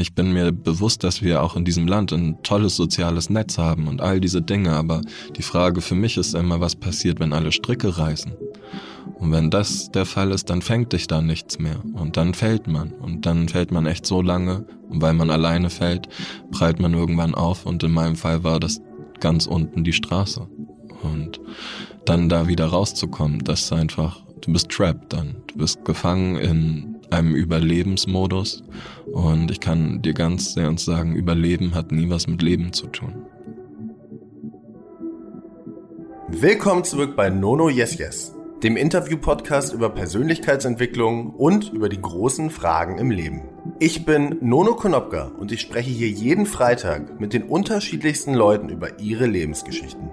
Ich bin mir bewusst, dass wir auch in diesem Land ein tolles soziales Netz haben und all diese Dinge, aber die Frage für mich ist immer, was passiert, wenn alle Stricke reißen? Und wenn das der Fall ist, dann fängt dich da nichts mehr. Und dann fällt man. Und dann fällt man echt so lange. Und weil man alleine fällt, prallt man irgendwann auf. Und in meinem Fall war das ganz unten die Straße. Und dann da wieder rauszukommen, das ist einfach, du bist trapped dann. Du bist gefangen in einem Überlebensmodus. Und ich kann dir ganz sehr ernst sagen, Überleben hat nie was mit Leben zu tun. Willkommen zurück bei Nono Yes Yes, dem Interview-Podcast über Persönlichkeitsentwicklung und über die großen Fragen im Leben. Ich bin Nono Konopka und ich spreche hier jeden Freitag mit den unterschiedlichsten Leuten über ihre Lebensgeschichten.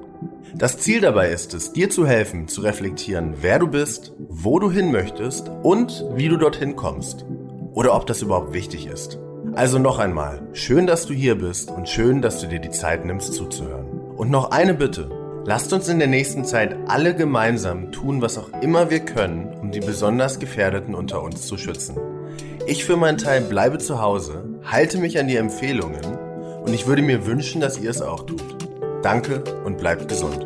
Das Ziel dabei ist es, dir zu helfen, zu reflektieren, wer du bist, wo du hin möchtest und wie du dorthin kommst. Oder ob das überhaupt wichtig ist. Also noch einmal, schön, dass du hier bist und schön, dass du dir die Zeit nimmst zuzuhören. Und noch eine Bitte. Lasst uns in der nächsten Zeit alle gemeinsam tun, was auch immer wir können, um die besonders Gefährdeten unter uns zu schützen. Ich für meinen Teil bleibe zu Hause, halte mich an die Empfehlungen und ich würde mir wünschen, dass ihr es auch tut. Danke und bleibt gesund.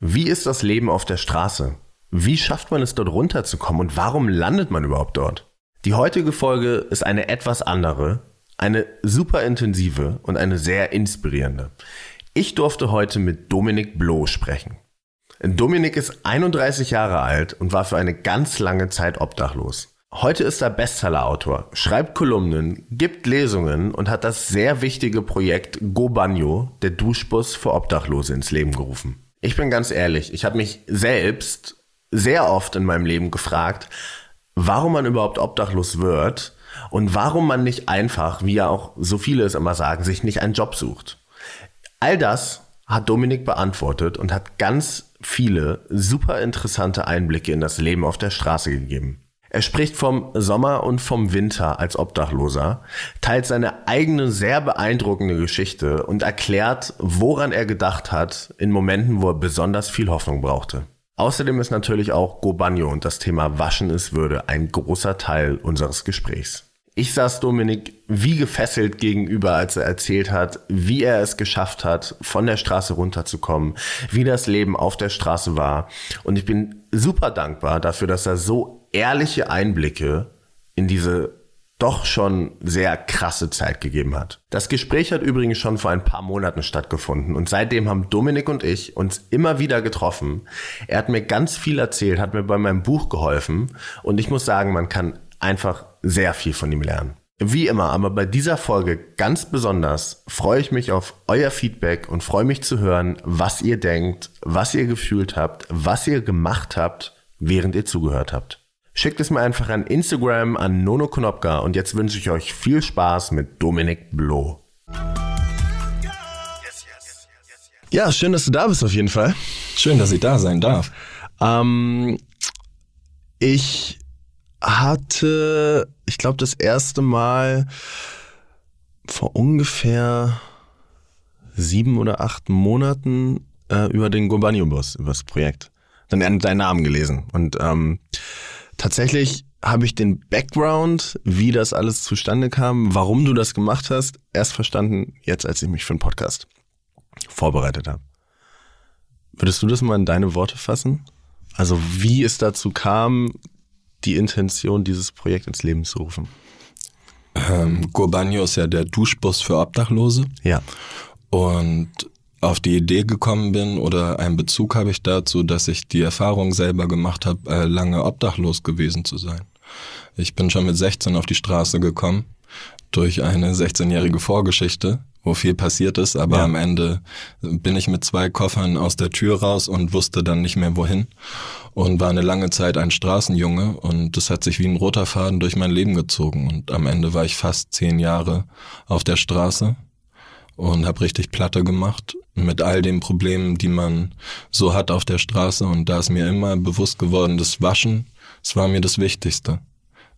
Wie ist das Leben auf der Straße? Wie schafft man es dort runterzukommen und warum landet man überhaupt dort? Die heutige Folge ist eine etwas andere, eine super intensive und eine sehr inspirierende. Ich durfte heute mit Dominik Bloh sprechen. Dominik ist 31 Jahre alt und war für eine ganz lange Zeit obdachlos. Heute ist er Bestsellerautor, schreibt Kolumnen, gibt Lesungen und hat das sehr wichtige Projekt Go Banyo, der Duschbus für Obdachlose, ins Leben gerufen. Ich bin ganz ehrlich, ich habe mich selbst sehr oft in meinem Leben gefragt, warum man überhaupt obdachlos wird und warum man nicht einfach, wie ja auch so viele es immer sagen, sich nicht einen Job sucht. All das hat Dominik beantwortet und hat ganz viele super interessante Einblicke in das Leben auf der Straße gegeben. Er spricht vom Sommer und vom Winter als Obdachloser, teilt seine eigene sehr beeindruckende Geschichte und erklärt, woran er gedacht hat in Momenten, wo er besonders viel Hoffnung brauchte. Außerdem ist natürlich auch Go Banyo und das Thema Waschen ist Würde ein großer Teil unseres Gesprächs. Ich saß Dominik wie gefesselt gegenüber, als er erzählt hat, wie er es geschafft hat, von der Straße runterzukommen, wie das Leben auf der Straße war. Und ich bin super dankbar dafür, dass er so ehrliche Einblicke in diese doch schon sehr krasse Zeit gegeben hat. Das Gespräch hat übrigens schon vor ein paar Monaten stattgefunden und seitdem haben Dominik und ich uns immer wieder getroffen. Er hat mir ganz viel erzählt, hat mir bei meinem Buch geholfen und ich muss sagen, man kann einfach sehr viel von ihm lernen. Wie immer, aber bei dieser Folge ganz besonders freue ich mich auf euer Feedback und freue mich zu hören, was ihr denkt, was ihr gefühlt habt, was ihr gemacht habt, während ihr zugehört habt. Schickt es mir einfach an Instagram an Nono Konopka und jetzt wünsche ich euch viel Spaß mit Dominik Bloh. Ja, schön, dass du da bist auf jeden Fall. Schön, dass ich da sein darf. Ähm, ich hatte, ich glaube, das erste Mal vor ungefähr sieben oder acht Monaten äh, über den Gobanio-Bus, über das Projekt. Dann deinen Namen gelesen. Und ähm, tatsächlich habe ich den Background, wie das alles zustande kam, warum du das gemacht hast, erst verstanden, jetzt als ich mich für den Podcast vorbereitet habe. Würdest du das mal in deine Worte fassen? Also wie es dazu kam, die Intention, dieses Projekt ins Leben zu rufen? Ähm, Gurbanio ist ja der Duschbus für Obdachlose. Ja. Und auf die Idee gekommen bin oder einen Bezug habe ich dazu, dass ich die Erfahrung selber gemacht habe, äh, lange obdachlos gewesen zu sein. Ich bin schon mit 16 auf die Straße gekommen durch eine 16-jährige Vorgeschichte wo viel passiert ist, aber ja. am Ende bin ich mit zwei Koffern aus der Tür raus und wusste dann nicht mehr wohin und war eine lange Zeit ein Straßenjunge und das hat sich wie ein roter Faden durch mein Leben gezogen und am Ende war ich fast zehn Jahre auf der Straße und habe richtig Platte gemacht mit all den Problemen, die man so hat auf der Straße und da ist mir immer bewusst geworden, das Waschen, das war mir das Wichtigste.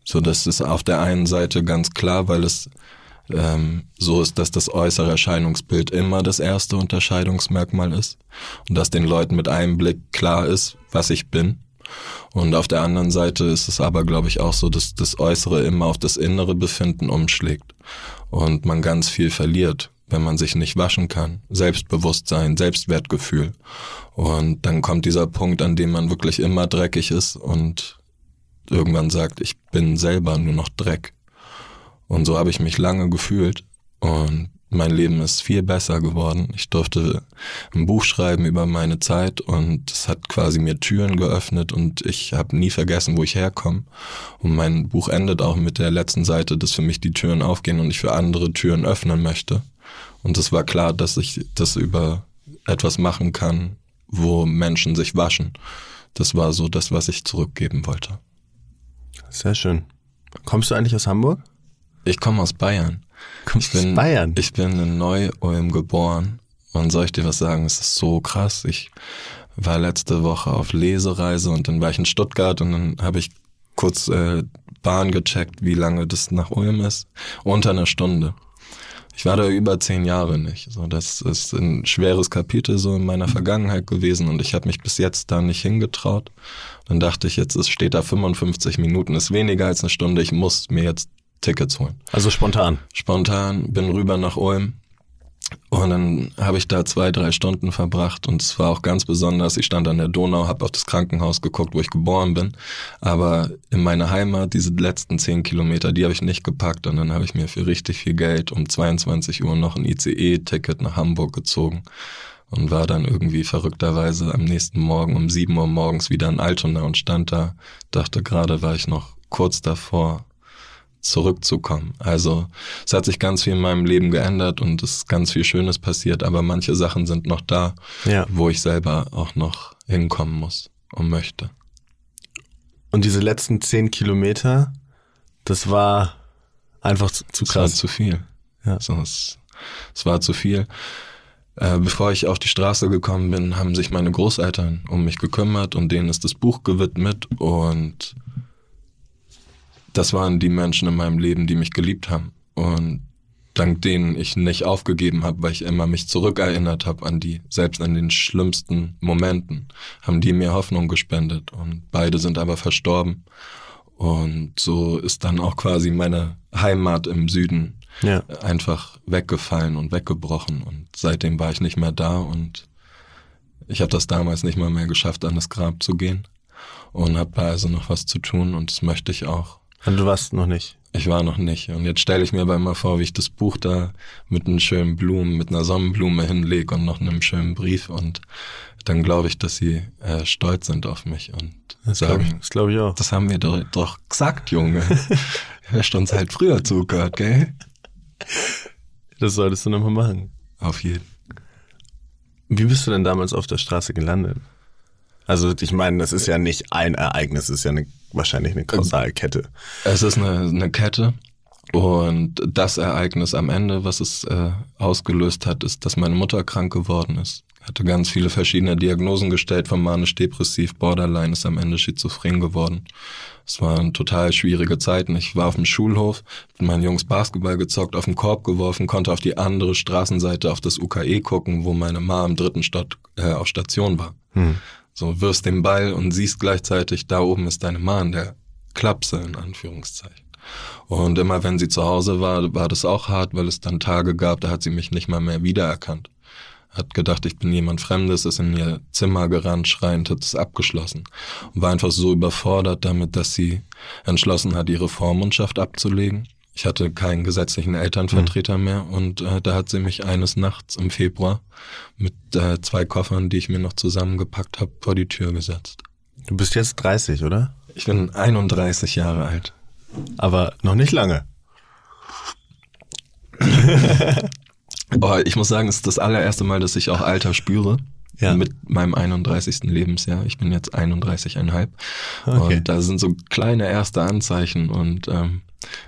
So, das ist auf der einen Seite ganz klar, weil es ähm, so ist, dass das äußere Erscheinungsbild immer das erste Unterscheidungsmerkmal ist und dass den Leuten mit einem Blick klar ist, was ich bin. Und auf der anderen Seite ist es aber, glaube ich, auch so, dass das Äußere immer auf das innere Befinden umschlägt und man ganz viel verliert, wenn man sich nicht waschen kann. Selbstbewusstsein, Selbstwertgefühl. Und dann kommt dieser Punkt, an dem man wirklich immer dreckig ist und irgendwann sagt, ich bin selber nur noch Dreck. Und so habe ich mich lange gefühlt und mein Leben ist viel besser geworden. Ich durfte ein Buch schreiben über meine Zeit und es hat quasi mir Türen geöffnet und ich habe nie vergessen, wo ich herkomme. Und mein Buch endet auch mit der letzten Seite, dass für mich die Türen aufgehen und ich für andere Türen öffnen möchte. Und es war klar, dass ich das über etwas machen kann, wo Menschen sich waschen. Das war so das, was ich zurückgeben wollte. Sehr schön. Kommst du eigentlich aus Hamburg? Ich komme aus Bayern. Kommst ich bin, aus Bayern? Ich bin in Neu-Ulm geboren. Und soll ich dir was sagen? Es ist so krass. Ich war letzte Woche auf Lesereise und dann war ich in Stuttgart und dann habe ich kurz äh, Bahn gecheckt, wie lange das nach Ulm ist. Unter einer Stunde. Ich war da über zehn Jahre nicht. So, das ist ein schweres Kapitel so in meiner Vergangenheit gewesen und ich habe mich bis jetzt da nicht hingetraut. Dann dachte ich, jetzt ist, steht da 55 Minuten, ist weniger als eine Stunde. Ich muss mir jetzt Tickets holen. Also spontan. Spontan bin rüber nach Ulm und dann habe ich da zwei, drei Stunden verbracht und es war auch ganz besonders. Ich stand an der Donau, habe auf das Krankenhaus geguckt, wo ich geboren bin. Aber in meiner Heimat, diese letzten zehn Kilometer, die habe ich nicht gepackt. Und dann habe ich mir für richtig viel Geld um 22 Uhr noch ein ICE-Ticket nach Hamburg gezogen und war dann irgendwie verrückterweise am nächsten Morgen um sieben Uhr morgens wieder in Altona und stand da. Dachte gerade, war ich noch kurz davor, zurückzukommen. Also es hat sich ganz viel in meinem Leben geändert und es ist ganz viel Schönes passiert, aber manche Sachen sind noch da, Ja. wo ich selber auch noch hinkommen muss und möchte. Und diese letzten zehn Kilometer, das war einfach zu, zu Es war krass. zu viel. Ja. So, es, es war zu viel. Äh, bevor ich auf die Straße gekommen bin, haben sich meine Großeltern um mich gekümmert und denen ist das Buch gewidmet und das waren die Menschen in meinem Leben, die mich geliebt haben. Und dank denen ich nicht aufgegeben habe, weil ich immer mich zurückerinnert habe an die, selbst an den schlimmsten Momenten, haben die mir Hoffnung gespendet. Und beide sind aber verstorben. Und so ist dann auch quasi meine Heimat im Süden Ja. einfach weggefallen und weggebrochen. Und seitdem war ich nicht mehr da. Und ich habe das damals nicht mal mehr geschafft, an das Grab zu gehen. Und habe da also noch was zu tun. Und das möchte ich auch. Und du warst noch nicht. Ich war noch nicht und jetzt stelle ich mir aber mal vor, wie ich das Buch da mit einen schönen Blumen, mit einer Sonnenblume hinlege und noch einem schönen Brief und dann glaube ich, dass sie äh, stolz sind auf mich und Das glaube ich, sagen, das glaub ich auch. das haben wir doch, doch gesagt, Junge. Hast uns halt früher zugehört, gell? Das solltest du nochmal machen. Auf jeden. Wie bist du denn damals auf der Straße gelandet? Also ich meine, das ist ja nicht ein Ereignis, es ist ja eine, wahrscheinlich eine Kausalkette. Es ist eine, eine Kette und das Ereignis am Ende, was es äh, ausgelöst hat, ist, dass meine Mutter krank geworden ist. Hatte ganz viele verschiedene Diagnosen gestellt, von manisch-depressiv, Borderline, ist am Ende schizophren geworden. Es waren total schwierige Zeiten. Ich war auf dem Schulhof, mit meinen Jungs Basketball gezockt, auf den Korb geworfen, konnte auf die andere Straßenseite auf das UKE gucken, wo meine Mama im dritten Stadt äh, auf Station war. Hm. So wirfst den Ball und siehst gleichzeitig, da oben ist deine Mann, der Klapse in Anführungszeichen. Und immer wenn sie zu Hause war, war das auch hart, weil es dann Tage gab, da hat sie mich nicht mal mehr wiedererkannt. Hat gedacht, ich bin jemand Fremdes, ist in ihr Zimmer gerannt, schreiend, hat es abgeschlossen. Und war einfach so überfordert damit, dass sie entschlossen hat, ihre Vormundschaft abzulegen. Ich hatte keinen gesetzlichen Elternvertreter mehr und äh, da hat sie mich eines Nachts im Februar mit äh, zwei Koffern, die ich mir noch zusammengepackt habe, vor die Tür gesetzt. Du bist jetzt 30, oder? Ich bin 31 Jahre alt. Aber noch nicht lange. Oh, ich muss sagen, es ist das allererste Mal, dass ich auch Alter spüre. Ja. Mit meinem 31. Lebensjahr. Ich bin jetzt 31,5. Okay. Und da sind so kleine erste Anzeichen und ähm,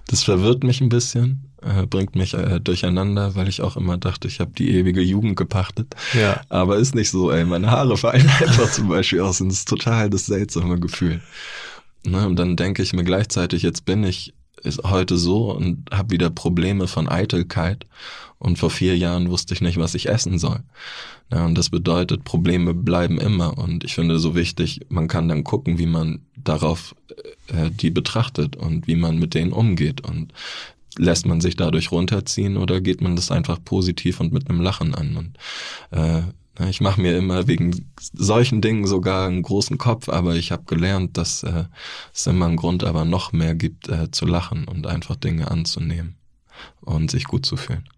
das verwirrt mich ein bisschen, äh, bringt mich äh, durcheinander, weil ich auch immer dachte, ich habe die ewige Jugend gepachtet. Ja. Aber ist nicht so, ey. Meine Haare fallen einfach zum Beispiel aus und das ist total das seltsame Gefühl. Ne, und dann denke ich mir gleichzeitig, jetzt bin ich ist heute so und habe wieder Probleme von Eitelkeit und vor vier Jahren wusste ich nicht, was ich essen soll. Ja, und das bedeutet, Probleme bleiben immer und ich finde so wichtig, man kann dann gucken, wie man darauf äh, die betrachtet und wie man mit denen umgeht und lässt man sich dadurch runterziehen oder geht man das einfach positiv und mit einem Lachen an und äh, ich mache mir immer wegen solchen Dingen sogar einen großen Kopf, aber ich habe gelernt, dass äh, es immer einen Grund aber noch mehr gibt, äh, zu lachen und einfach Dinge anzunehmen und sich gut zu fühlen.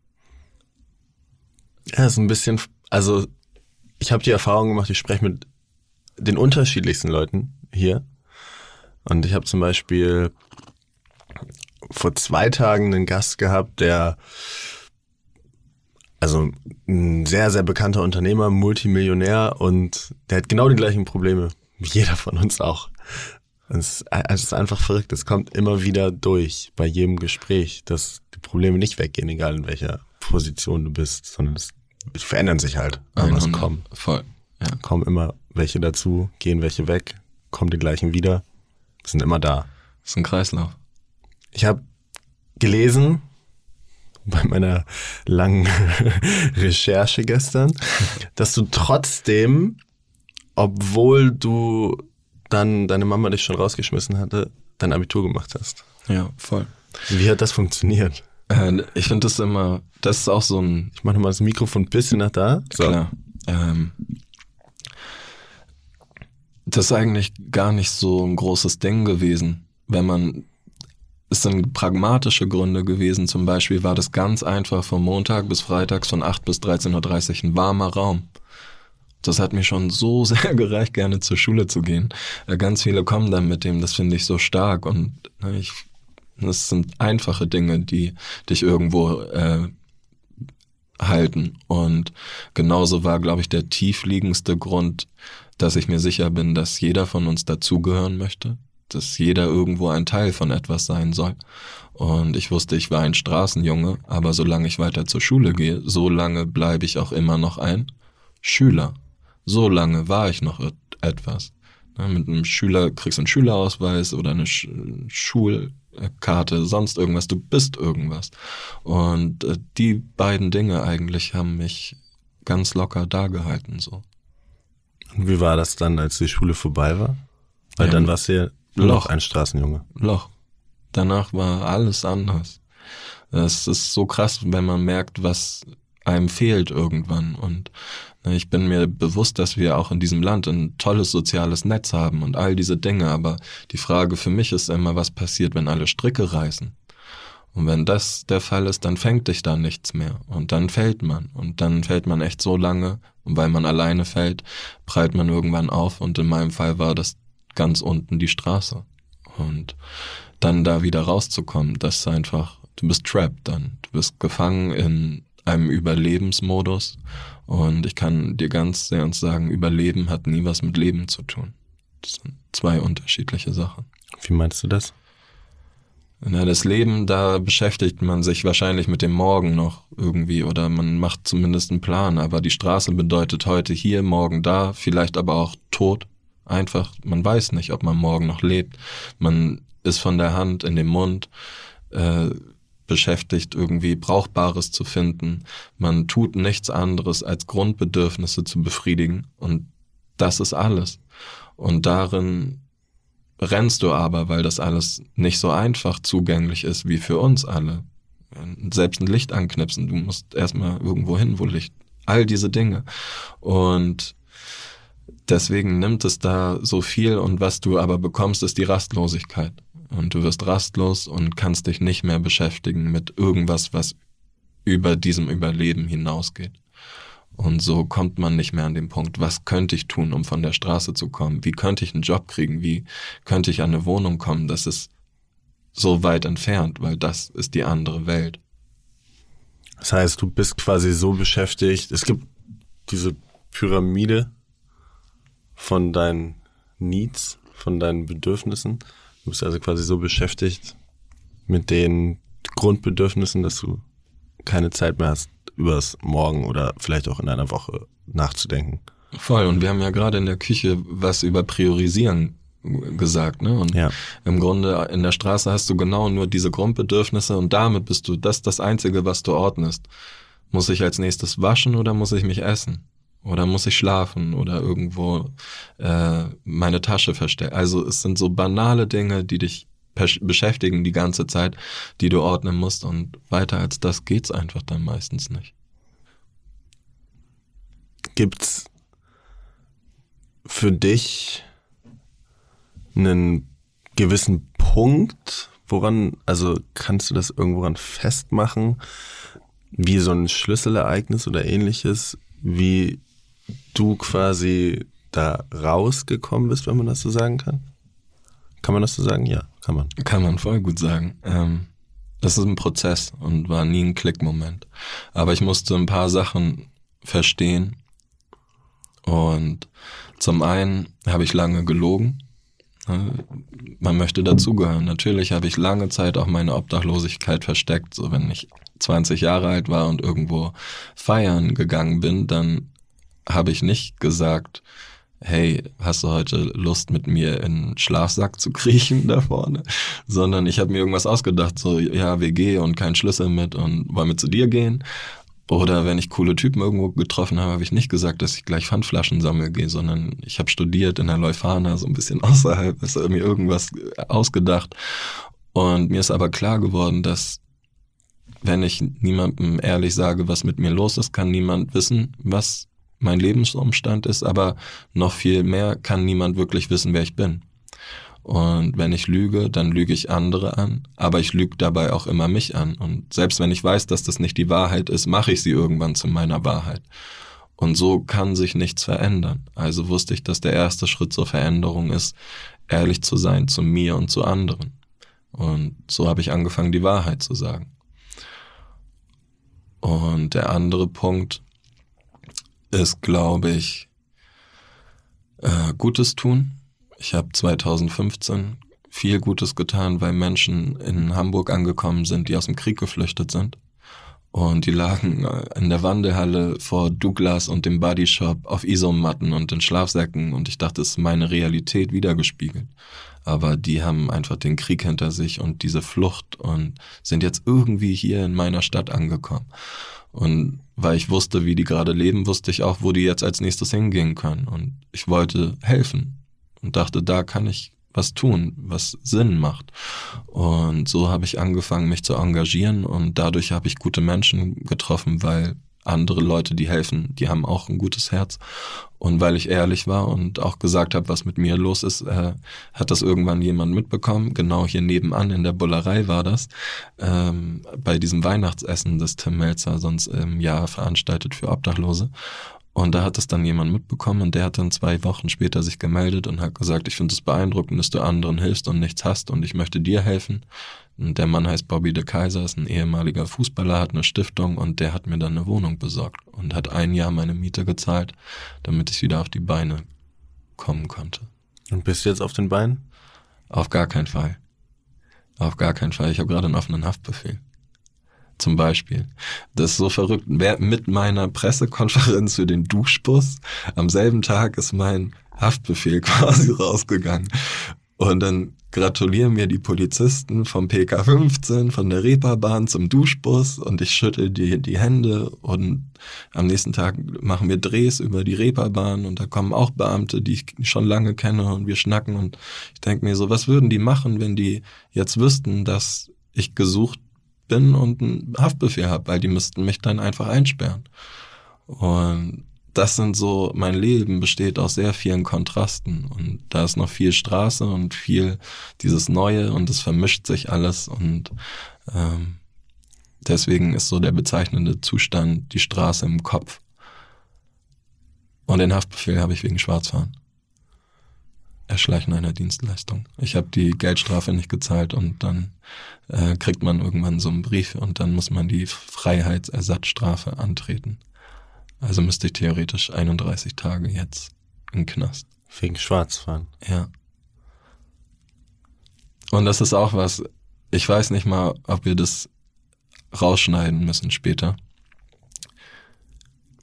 Ja, ist ein bisschen, also ich habe die Erfahrung gemacht, ich spreche mit den unterschiedlichsten Leuten hier. Und ich habe zum Beispiel vor zwei Tagen einen Gast gehabt, der also ein sehr, sehr bekannter Unternehmer, Multimillionär und der hat genau die gleichen Probleme wie jeder von uns auch. Es ist, einfach verrückt. Es kommt immer wieder durch bei jedem Gespräch, dass die Probleme nicht weggehen, egal in welcher Position du bist, sondern es verändern sich halt. Aber es kommen. Voll. Ja. Kommen immer welche dazu, gehen welche weg, kommen die gleichen wieder, sind immer da. Das ist ein Kreislauf. Ich habe gelesen, bei meiner langen Recherche gestern, dass du trotzdem, obwohl du dann deine Mama dich schon rausgeschmissen hatte, dein Abitur gemacht hast. Ja, voll. Wie hat das funktioniert? Äh, ich finde das immer, das ist auch so ein. Ich mache mal das Mikrofon ein bisschen nach da. So. Klar. Ähm, das ist eigentlich gar nicht so ein großes Ding gewesen, wenn man es sind pragmatische Gründe gewesen. Zum Beispiel war das ganz einfach von Montag bis Freitags von 8 bis 13.30 Uhr ein warmer Raum. Das hat mir schon so sehr gereicht, gerne zur Schule zu gehen. Äh, ganz viele kommen dann mit dem, das finde ich so stark und ne, ich, das sind einfache Dinge, die dich irgendwo äh, halten. Und genauso war, glaube ich, der tiefliegendste Grund, dass ich mir sicher bin, dass jeder von uns dazugehören möchte, dass jeder irgendwo ein Teil von etwas sein soll. Und ich wusste, ich war ein Straßenjunge, aber solange ich weiter zur Schule gehe, so lange bleibe ich auch immer noch ein Schüler. So lange war ich noch etwas. mit einem Schüler kriegst du einen Schülerausweis oder eine Sch Schulkarte, sonst irgendwas. Du bist irgendwas. Und äh, die beiden Dinge eigentlich haben mich ganz locker dagehalten, so. Und wie war das dann, als die Schule vorbei war? Weil ja, dann warst du ja Loch, ein Straßenjunge. Loch. Danach war alles anders. Es ist so krass, wenn man merkt, was einem fehlt irgendwann. Und ne, ich bin mir bewusst, dass wir auch in diesem Land ein tolles soziales Netz haben und all diese Dinge. Aber die Frage für mich ist immer, was passiert, wenn alle Stricke reißen? Und wenn das der Fall ist, dann fängt dich da nichts mehr. Und dann fällt man. Und dann fällt man echt so lange. Und weil man alleine fällt, prallt man irgendwann auf. Und in meinem Fall war das ganz unten die Straße. Und dann da wieder rauszukommen, das ist einfach, du bist trapped dann. Du bist gefangen in einem Überlebensmodus. Und ich kann dir ganz sehr ernst sagen, Überleben hat nie was mit Leben zu tun. Das sind zwei unterschiedliche Sachen. Wie meinst du das? Na, das Leben, da beschäftigt man sich wahrscheinlich mit dem Morgen noch irgendwie oder man macht zumindest einen Plan, aber die Straße bedeutet heute hier, morgen da, vielleicht aber auch tot einfach, man weiß nicht, ob man morgen noch lebt. Man ist von der Hand in den Mund äh, beschäftigt, irgendwie Brauchbares zu finden. Man tut nichts anderes, als Grundbedürfnisse zu befriedigen. Und das ist alles. Und darin rennst du aber, weil das alles nicht so einfach zugänglich ist wie für uns alle. Selbst ein Licht anknipsen, du musst erstmal irgendwo hin, wo Licht. All diese Dinge. Und deswegen nimmt es da so viel und was du aber bekommst, ist die Rastlosigkeit. Und du wirst rastlos und kannst dich nicht mehr beschäftigen mit irgendwas, was über diesem Überleben hinausgeht. Und so kommt man nicht mehr an den Punkt, was könnte ich tun, um von der Straße zu kommen? Wie könnte ich einen Job kriegen? Wie könnte ich an eine Wohnung kommen? Das ist so weit entfernt, weil das ist die andere Welt. Das heißt, du bist quasi so beschäftigt. Es gibt diese Pyramide, von deinen Needs, von deinen Bedürfnissen. Du bist also quasi so beschäftigt mit den Grundbedürfnissen, dass du keine Zeit mehr hast, übers Morgen oder vielleicht auch in einer Woche nachzudenken. Voll. Und wir haben ja gerade in der Küche was über Priorisieren gesagt, ne? Und Ja. im Grunde in der Straße hast du genau nur diese Grundbedürfnisse und damit bist du das das einzige, was du ordnest. Muss ich als nächstes waschen oder muss ich mich essen? Oder muss ich schlafen oder irgendwo äh, meine Tasche verstecken? Also es sind so banale Dinge, die dich besch- beschäftigen die ganze Zeit, die du ordnen musst und weiter als das geht's einfach dann meistens nicht. Gibt's für dich einen gewissen Punkt, woran, also kannst du das irgendworan festmachen, wie so ein Schlüsselereignis oder ähnliches, wie du quasi da rausgekommen bist, wenn man das so sagen kann? Kann man das so sagen? Ja, kann man. Kann man voll gut sagen. Ähm, das ist ein Prozess und war nie ein Klickmoment. Aber ich musste ein paar Sachen verstehen. Und zum einen habe ich lange gelogen. Man möchte dazugehören. Natürlich habe ich lange Zeit auch meine Obdachlosigkeit versteckt. So wenn ich 20 Jahre alt war und irgendwo feiern gegangen bin, dann habe ich nicht gesagt, hey, hast du heute Lust mit mir in den Schlafsack zu kriechen da vorne? Sondern ich habe mir irgendwas ausgedacht, so, ja, WG und kein Schlüssel mit und wollen wir zu dir gehen? Oder wenn ich coole Typen irgendwo getroffen habe, habe ich nicht gesagt, dass ich gleich Pfandflaschen sammeln gehe, sondern ich habe studiert in der Leuphana, so ein bisschen außerhalb, ist mir irgendwas ausgedacht. Und mir ist aber klar geworden, dass wenn ich niemandem ehrlich sage, was mit mir los ist, kann niemand wissen, was mein Lebensumstand ist, aber noch viel mehr kann niemand wirklich wissen, wer ich bin. Und wenn ich lüge, dann lüge ich andere an, aber ich lüge dabei auch immer mich an. Und selbst wenn ich weiß, dass das nicht die Wahrheit ist, mache ich sie irgendwann zu meiner Wahrheit. Und so kann sich nichts verändern. Also wusste ich, dass der erste Schritt zur Veränderung ist, ehrlich zu sein zu mir und zu anderen. Und so habe ich angefangen, die Wahrheit zu sagen. Und der andere Punkt ist, glaube ich, äh, Gutes tun. Ich habe 2015 viel Gutes getan, weil Menschen in Hamburg angekommen sind, die aus dem Krieg geflüchtet sind. Und die lagen äh, in der Wandelhalle vor Douglas und dem Bodyshop auf Isomatten und in Schlafsäcken und ich dachte, es ist meine Realität wiedergespiegelt. Aber die haben einfach den Krieg hinter sich und diese Flucht und sind jetzt irgendwie hier in meiner Stadt angekommen. Und weil ich wusste, wie die gerade leben, wusste ich auch, wo die jetzt als nächstes hingehen können. Und ich wollte helfen und dachte, da kann ich was tun, was Sinn macht. Und so habe ich angefangen, mich zu engagieren und dadurch habe ich gute Menschen getroffen, weil andere Leute, die helfen, die haben auch ein gutes Herz. Und weil ich ehrlich war und auch gesagt habe, was mit mir los ist, äh, hat das irgendwann jemand mitbekommen. Genau hier nebenan in der Bullerei war das. Ähm, bei diesem Weihnachtsessen, das Tim Melzer sonst im Jahr veranstaltet für Obdachlose. Und da hat es dann jemand mitbekommen und der hat dann zwei Wochen später sich gemeldet und hat gesagt, ich finde es beeindruckend, dass du anderen hilfst und nichts hast und ich möchte dir helfen. Und der Mann heißt Bobby de Kaiser, ist ein ehemaliger Fußballer, hat eine Stiftung und der hat mir dann eine Wohnung besorgt und hat ein Jahr meine Miete gezahlt, damit ich wieder auf die Beine kommen konnte. Und bist du jetzt auf den Beinen? Auf gar keinen Fall. Auf gar keinen Fall. Ich habe gerade einen offenen Haftbefehl. Zum Beispiel. Das ist so verrückt. Wer- Mit meiner Pressekonferenz für den Duschbus am selben Tag ist mein Haftbefehl quasi rausgegangen. Und dann gratulieren mir die Polizisten vom PK15, von der Reeperbahn zum Duschbus und ich schüttel die, die Hände und am nächsten Tag machen wir Drehs über die Reeperbahn und da kommen auch Beamte, die ich schon lange kenne und wir schnacken und ich denke mir so, was würden die machen, wenn die jetzt wüssten, dass ich gesucht bin und einen Haftbefehl habe, weil die müssten mich dann einfach einsperren. Und das sind so, mein Leben besteht aus sehr vielen Kontrasten und da ist noch viel Straße und viel dieses Neue und es vermischt sich alles und ähm, deswegen ist so der bezeichnende Zustand die Straße im Kopf. Und den Haftbefehl habe ich wegen Schwarzfahren. Erschleichen einer Dienstleistung. Ich habe die Geldstrafe nicht gezahlt und dann äh, kriegt man irgendwann so einen Brief und dann muss man die Freiheitsersatzstrafe antreten. Also müsste ich theoretisch 31 Tage jetzt im Knast. Wegen Schwarzfahren. Ja. Und das ist auch was, ich weiß nicht mal, ob wir das rausschneiden müssen später.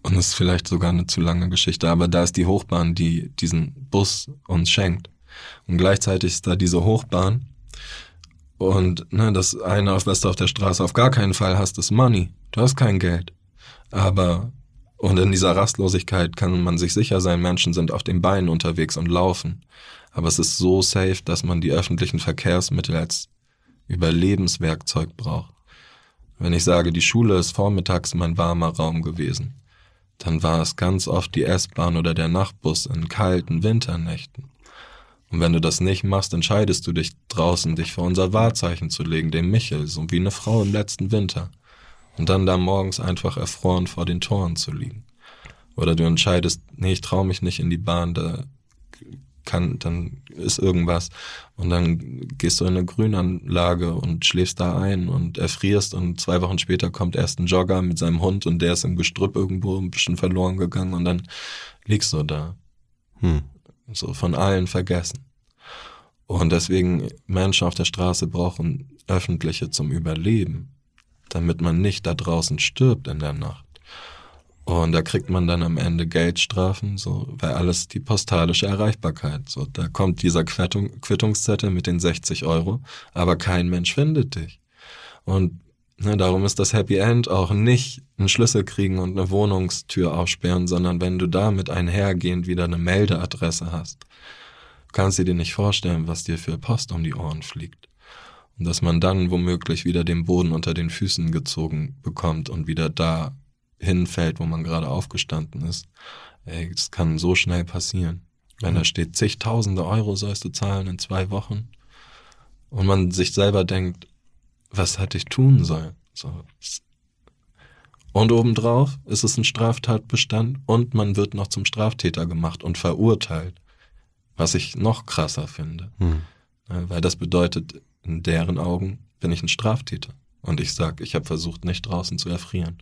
Und das ist vielleicht sogar eine zu lange Geschichte, aber da ist die Hochbahn, die diesen Bus uns schenkt. Und gleichzeitig ist da diese Hochbahn. Und ne, das eine, auf was du auf der Straße auf gar keinen Fall hast, ist Money. Du hast kein Geld. Aber, und in dieser Rastlosigkeit kann man sich sicher sein, Menschen sind auf den Beinen unterwegs und laufen. Aber es ist so safe, dass man die öffentlichen Verkehrsmittel als Überlebenswerkzeug braucht. Wenn ich sage, die Schule ist vormittags mein warmer Raum gewesen, dann war es ganz oft die S-Bahn oder der Nachtbus in kalten Winternächten. Und wenn du das nicht machst, entscheidest du dich draußen, dich vor unser Wahrzeichen zu legen, dem Michel, so wie eine Frau im letzten Winter. Und dann da morgens einfach erfroren vor den Toren zu liegen. Oder du entscheidest, nee, ich traue mich nicht in die Bahn, da kann, dann ist irgendwas. Und dann gehst du in eine Grünanlage und schläfst da ein und erfrierst und zwei Wochen später kommt erst ein Jogger mit seinem Hund und der ist im Gestrüpp irgendwo ein bisschen verloren gegangen und dann liegst du da. Hm. So von allen vergessen. Und deswegen Menschen auf der Straße brauchen öffentliche zum Überleben, damit man nicht da draußen stirbt in der Nacht. Und da kriegt man dann am Ende Geldstrafen, so, weil alles die postalische Erreichbarkeit. So, da kommt dieser Quittung, Quittungszettel mit den 60 Euro, aber kein Mensch findet dich. Und ne, darum ist das Happy End auch nicht einen Schlüssel kriegen und eine Wohnungstür aufsperren, sondern wenn du damit einhergehend wieder eine Meldeadresse hast, kannst du dir nicht vorstellen, was dir für Post um die Ohren fliegt. Und dass man dann womöglich wieder den Boden unter den Füßen gezogen bekommt und wieder da hinfällt, wo man gerade aufgestanden ist. Ey, das kann so schnell passieren. Wenn da steht, zigtausende Euro sollst du zahlen in zwei Wochen und man sich selber denkt, was hätte ich tun sollen? So. Und obendrauf ist es ein Straftatbestand und man wird noch zum Straftäter gemacht und verurteilt. Was ich noch krasser finde. Hm. Weil das bedeutet, in deren Augen bin ich ein Straftäter. Und ich sag, ich habe versucht, nicht draußen zu erfrieren.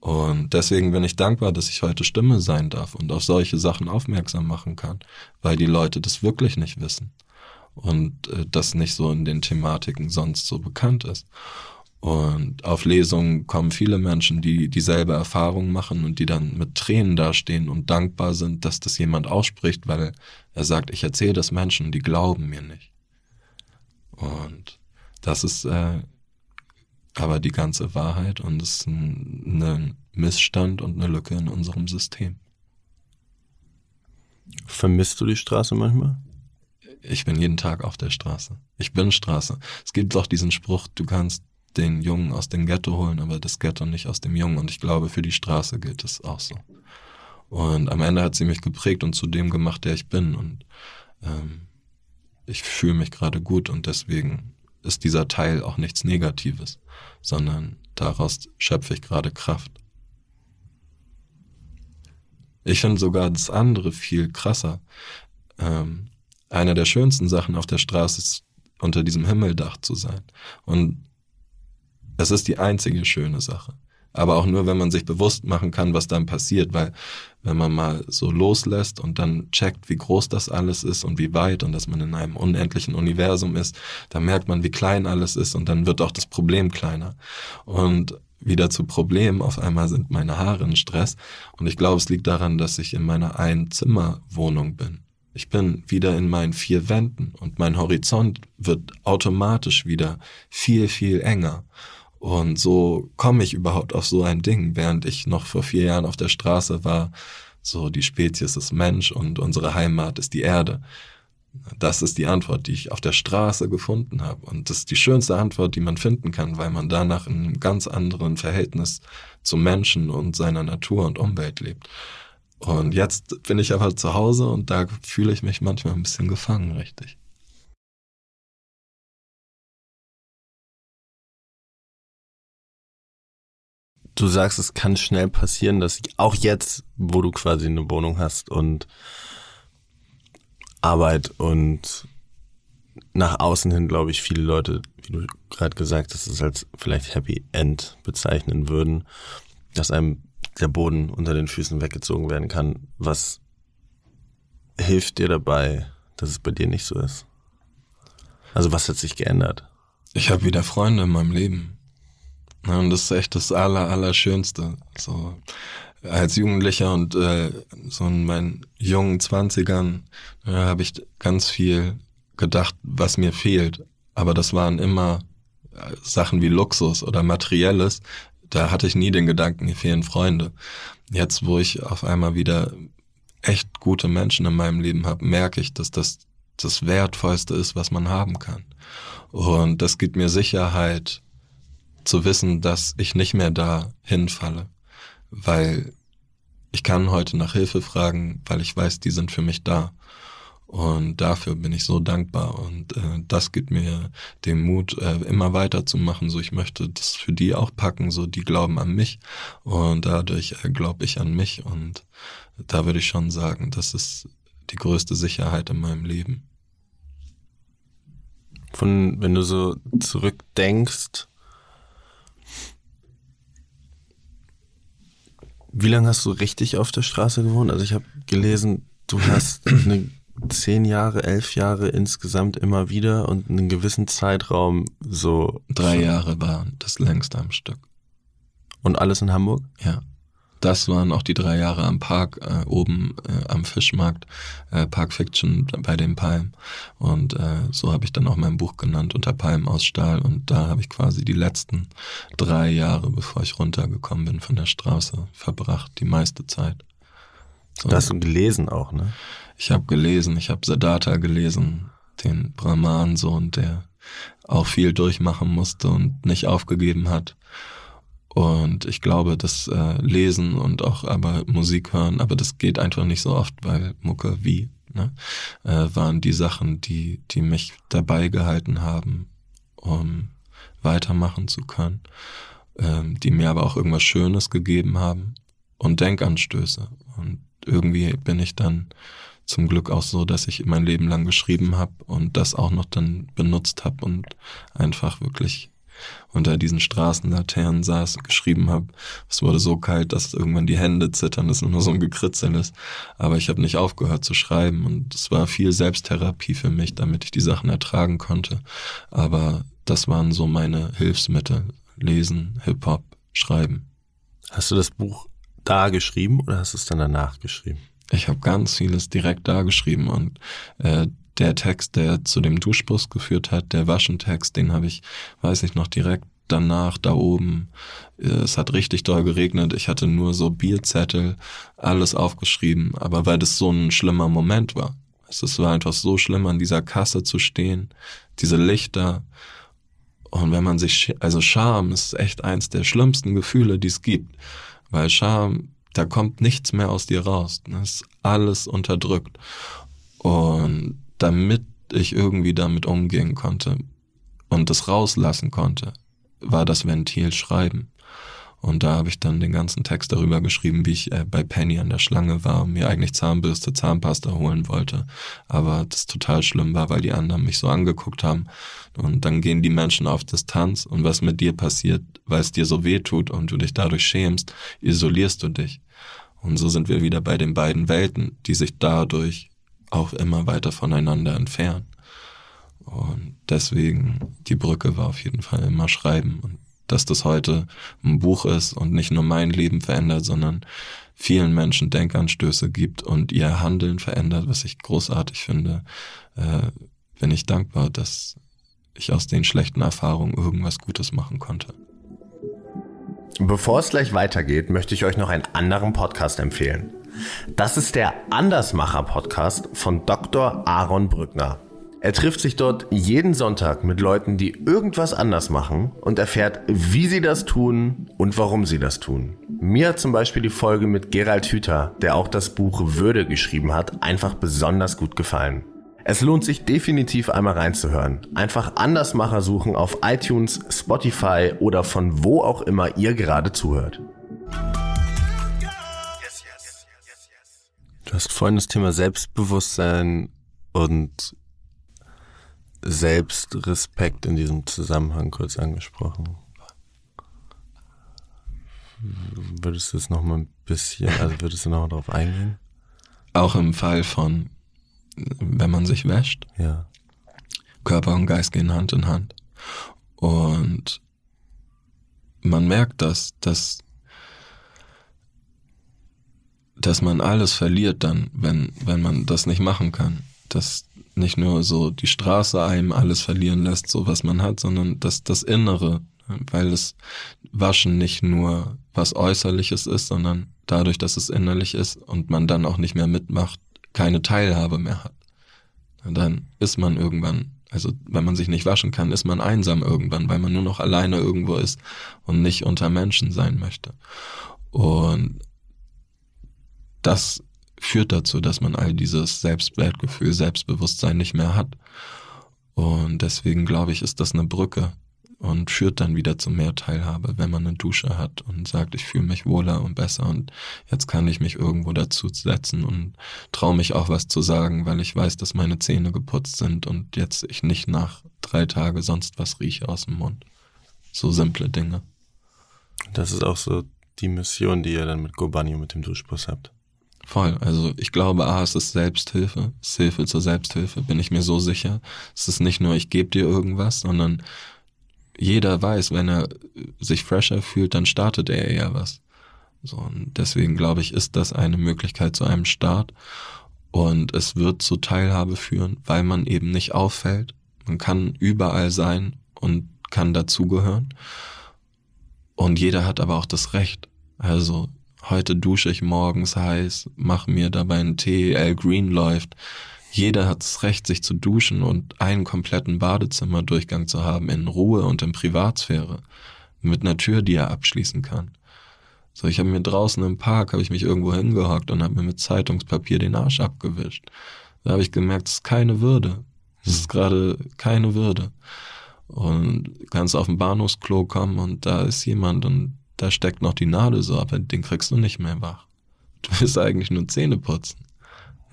Und deswegen bin ich dankbar, dass ich heute Stimme sein darf und auf solche Sachen aufmerksam machen kann, weil die Leute das wirklich nicht wissen und äh, das nicht so in den Thematiken sonst so bekannt ist. Und auf Lesungen kommen viele Menschen, die dieselbe Erfahrung machen und die dann mit Tränen dastehen und dankbar sind, dass das jemand ausspricht, weil er sagt, ich erzähle das Menschen, die glauben mir nicht. Und das ist äh, aber die ganze Wahrheit und es ist ein, ein Missstand und eine Lücke in unserem System. Vermisst du die Straße manchmal? Ich bin jeden Tag auf der Straße. Ich bin Straße. Es gibt doch diesen Spruch, du kannst den Jungen aus dem Ghetto holen, aber das Ghetto nicht aus dem Jungen. Und ich glaube, für die Straße gilt es auch so. Und am Ende hat sie mich geprägt und zu dem gemacht, der ich bin. Und ähm, ich fühle mich gerade gut und deswegen ist dieser Teil auch nichts Negatives, sondern daraus schöpfe ich gerade Kraft. Ich finde sogar das andere viel krasser. Ähm, eine der schönsten Sachen auf der Straße ist, unter diesem Himmeldach zu sein. Und es ist die einzige schöne Sache aber auch nur, wenn man sich bewusst machen kann, was dann passiert, weil wenn man mal so loslässt und dann checkt, wie groß das alles ist und wie weit und dass man in einem unendlichen Universum ist, dann merkt man, wie klein alles ist und dann wird auch das Problem kleiner. Und wieder zu Problem, auf einmal sind meine Haare in Stress und ich glaube, es liegt daran, dass ich in meiner Einzimmerwohnung bin. Ich bin wieder in meinen vier Wänden und mein Horizont wird automatisch wieder viel, viel enger. Und so komme ich überhaupt auf so ein Ding, während ich noch vor vier Jahren auf der Straße war, so die Spezies ist Mensch und unsere Heimat ist die Erde. Das ist die Antwort, die ich auf der Straße gefunden habe. Und das ist die schönste Antwort, die man finden kann, weil man danach in einem ganz anderen Verhältnis zum Menschen und seiner Natur und Umwelt lebt. Und jetzt bin ich aber zu Hause und da fühle ich mich manchmal ein bisschen gefangen, richtig. Du sagst, es kann schnell passieren, dass auch jetzt, wo du quasi eine Wohnung hast und Arbeit und nach außen hin, glaube ich, viele Leute, wie du gerade gesagt hast, es als vielleicht Happy End bezeichnen würden, dass einem der Boden unter den Füßen weggezogen werden kann. Was hilft dir dabei, dass es bei dir nicht so ist? Also was hat sich geändert? Ich habe wieder Freunde in meinem Leben. Und das ist echt das Aller, Allerschönste. So, als Jugendlicher und äh, so in meinen jungen Zwanzigern äh, habe ich ganz viel gedacht, was mir fehlt. Aber das waren immer äh, Sachen wie Luxus oder Materielles. Da hatte ich nie den Gedanken, mir fehlen Freunde. Jetzt, wo ich auf einmal wieder echt gute Menschen in meinem Leben habe, merke ich, dass das das Wertvollste ist, was man haben kann. Und das gibt mir Sicherheit zu wissen, dass ich nicht mehr da hinfalle, weil ich kann heute nach Hilfe fragen, weil ich weiß, die sind für mich da. Und dafür bin ich so dankbar. Und äh, das gibt mir den Mut, äh, immer weiterzumachen. So, ich möchte das für die auch packen. So, die glauben an mich. Und dadurch äh, glaube ich an mich. Und da würde ich schon sagen, das ist die größte Sicherheit in meinem Leben. Von, wenn du so zurückdenkst, wie lange hast du richtig auf der Straße gewohnt? Also ich habe gelesen, du hast eine zehn Jahre, elf Jahre insgesamt immer wieder und einen gewissen Zeitraum so. Drei Jahre waren das längste am Stück. Und alles in Hamburg? Ja das waren auch die drei Jahre am Park äh, oben äh, am Fischmarkt, äh, Park Fiction bei den Palmen. Und äh, so habe ich dann auch mein Buch genannt, unter Palmen aus Stahl. Und da habe ich quasi die letzten drei Jahre, bevor ich runtergekommen bin von der Straße, verbracht, die meiste Zeit. So. Das hast du gelesen auch, ne? Ich habe gelesen, ich habe Siddhartha gelesen, den Brahman-Sohn, der auch viel durchmachen musste und nicht aufgegeben hat. Und ich glaube, das äh, Lesen und auch aber Musik hören, aber das geht einfach nicht so oft, weil Mucke wie, ne, äh, waren die Sachen, die, die mich dabei gehalten haben, um weitermachen zu können, ähm, die mir aber auch irgendwas Schönes gegeben haben und Denkanstöße. Und irgendwie bin ich dann zum Glück auch so, dass ich mein Leben lang geschrieben habe und das auch noch dann benutzt habe und einfach wirklich unter diesen Straßenlaternen saß und geschrieben habe. Es wurde so kalt, dass irgendwann die Hände zittern, dass nur so ein Gekritzel ist. Aber ich habe nicht aufgehört zu schreiben und es war viel Selbsttherapie für mich, damit ich die Sachen ertragen konnte. Aber das waren so meine Hilfsmittel. Lesen, Hip-Hop, Schreiben. Hast du das Buch da geschrieben oder hast du es dann danach geschrieben? Ich habe ganz vieles direkt da geschrieben und äh, der Text, der zu dem Duschbus geführt hat, der Waschentext, den habe ich, weiß ich noch, direkt danach da oben. Äh, es hat richtig doll geregnet. Ich hatte nur so Bierzettel, alles aufgeschrieben. Aber weil das so ein schlimmer Moment war. Es war einfach so schlimm, an dieser Kasse zu stehen, diese Lichter. Und wenn man sich, also Scham ist echt eins der schlimmsten Gefühle, die es gibt. Weil Scham, da kommt nichts mehr aus dir raus. Das ist alles unterdrückt. Und damit ich irgendwie damit umgehen konnte und das rauslassen konnte, war das Ventil Schreiben. Und da habe ich dann den ganzen Text darüber geschrieben, wie ich äh, bei Penny an der Schlange war und mir eigentlich Zahnbürste, Zahnpasta holen wollte. Aber das total schlimm war, weil die anderen mich so angeguckt haben. Und dann gehen die Menschen auf Distanz und was mit dir passiert, weil es dir so weh tut und du dich dadurch schämst, isolierst du dich. Und so sind wir wieder bei den beiden Welten, die sich dadurch auch immer weiter voneinander entfernen. Und deswegen, die Brücke war auf jeden Fall immer Schreiben. Und dass das heute ein Buch ist und nicht nur mein Leben verändert, sondern vielen Menschen Denkanstöße gibt und ihr Handeln verändert, was ich großartig finde, äh, bin ich dankbar, dass ich aus den schlechten Erfahrungen irgendwas Gutes machen konnte. Bevor es gleich weitergeht, möchte ich euch noch einen anderen Podcast empfehlen. Das ist der Andersmacher-Podcast von Dr. Aaron Brückner. Er trifft sich dort jeden Sonntag mit Leuten, die irgendwas anders machen und erfährt, wie sie das tun und warum sie das tun. Mir hat zum Beispiel die Folge mit Gerald Hüther, der auch das Buch Würde geschrieben hat, einfach besonders gut gefallen. Es lohnt sich definitiv einmal reinzuhören. Einfach Andersmacher suchen auf iTunes, Spotify oder von wo auch immer ihr gerade zuhört. Du hast vorhin das Thema Selbstbewusstsein und Selbstrespekt in diesem Zusammenhang kurz angesprochen. Würdest du es noch mal ein bisschen, also würdest du noch mal drauf eingehen? Auch im Fall von, wenn man sich wäscht. Ja. Körper und Geist gehen Hand in Hand. Und man merkt das, dass dass man alles verliert dann, wenn, wenn man das nicht machen kann. Dass nicht nur so die Straße einem alles verlieren lässt, so was man hat, sondern dass das Innere, weil das Waschen nicht nur was Äußerliches ist, sondern dadurch, dass es innerlich ist und man dann auch nicht mehr mitmacht, keine Teilhabe mehr hat. Dann ist man irgendwann, also wenn man sich nicht waschen kann, ist man einsam irgendwann, weil man nur noch alleine irgendwo ist und nicht unter Menschen sein möchte. Und das führt dazu, dass man all dieses Selbstwertgefühl, Selbstbewusstsein nicht mehr hat. Und deswegen glaube ich, ist das eine Brücke und führt dann wieder zu mehr Teilhabe, wenn man eine Dusche hat und sagt, ich fühle mich wohler und besser und jetzt kann ich mich irgendwo dazu setzen und traue mich auch was zu sagen, weil ich weiß, dass meine Zähne geputzt sind und jetzt ich nicht nach drei Tagen sonst was rieche aus dem Mund. So simple Dinge. Das ist auch so die Mission, die ihr dann mit Gobani und mit dem Duschbus habt. Voll. Also ich glaube, A, es ist Selbsthilfe, es ist Hilfe zur Selbsthilfe, bin ich mir so sicher. Es ist nicht nur, ich gebe dir irgendwas, sondern jeder weiß, wenn er sich fresher fühlt, dann startet er eher was. So, und deswegen glaube ich, ist das eine Möglichkeit zu einem Start. Und es wird zu Teilhabe führen, weil man eben nicht auffällt. Man kann überall sein und kann dazugehören. Und jeder hat aber auch das Recht. Also heute dusche ich morgens heiß, mach mir dabei einen Tee, Al Green läuft. Jeder hat das Recht, sich zu duschen und einen kompletten Badezimmerdurchgang zu haben in Ruhe und in Privatsphäre. Mit einer Tür, die er abschließen kann. So, ich habe mir draußen im Park, habe ich mich irgendwo hingehockt und habe mir mit Zeitungspapier den Arsch abgewischt. Da habe ich gemerkt, es ist keine Würde. Es ist gerade keine Würde. Und kannst auf den Bahnhofsklo kommen und da ist jemand und da steckt noch die Nadel so, aber den kriegst du nicht mehr wach. Du willst eigentlich nur Zähne putzen.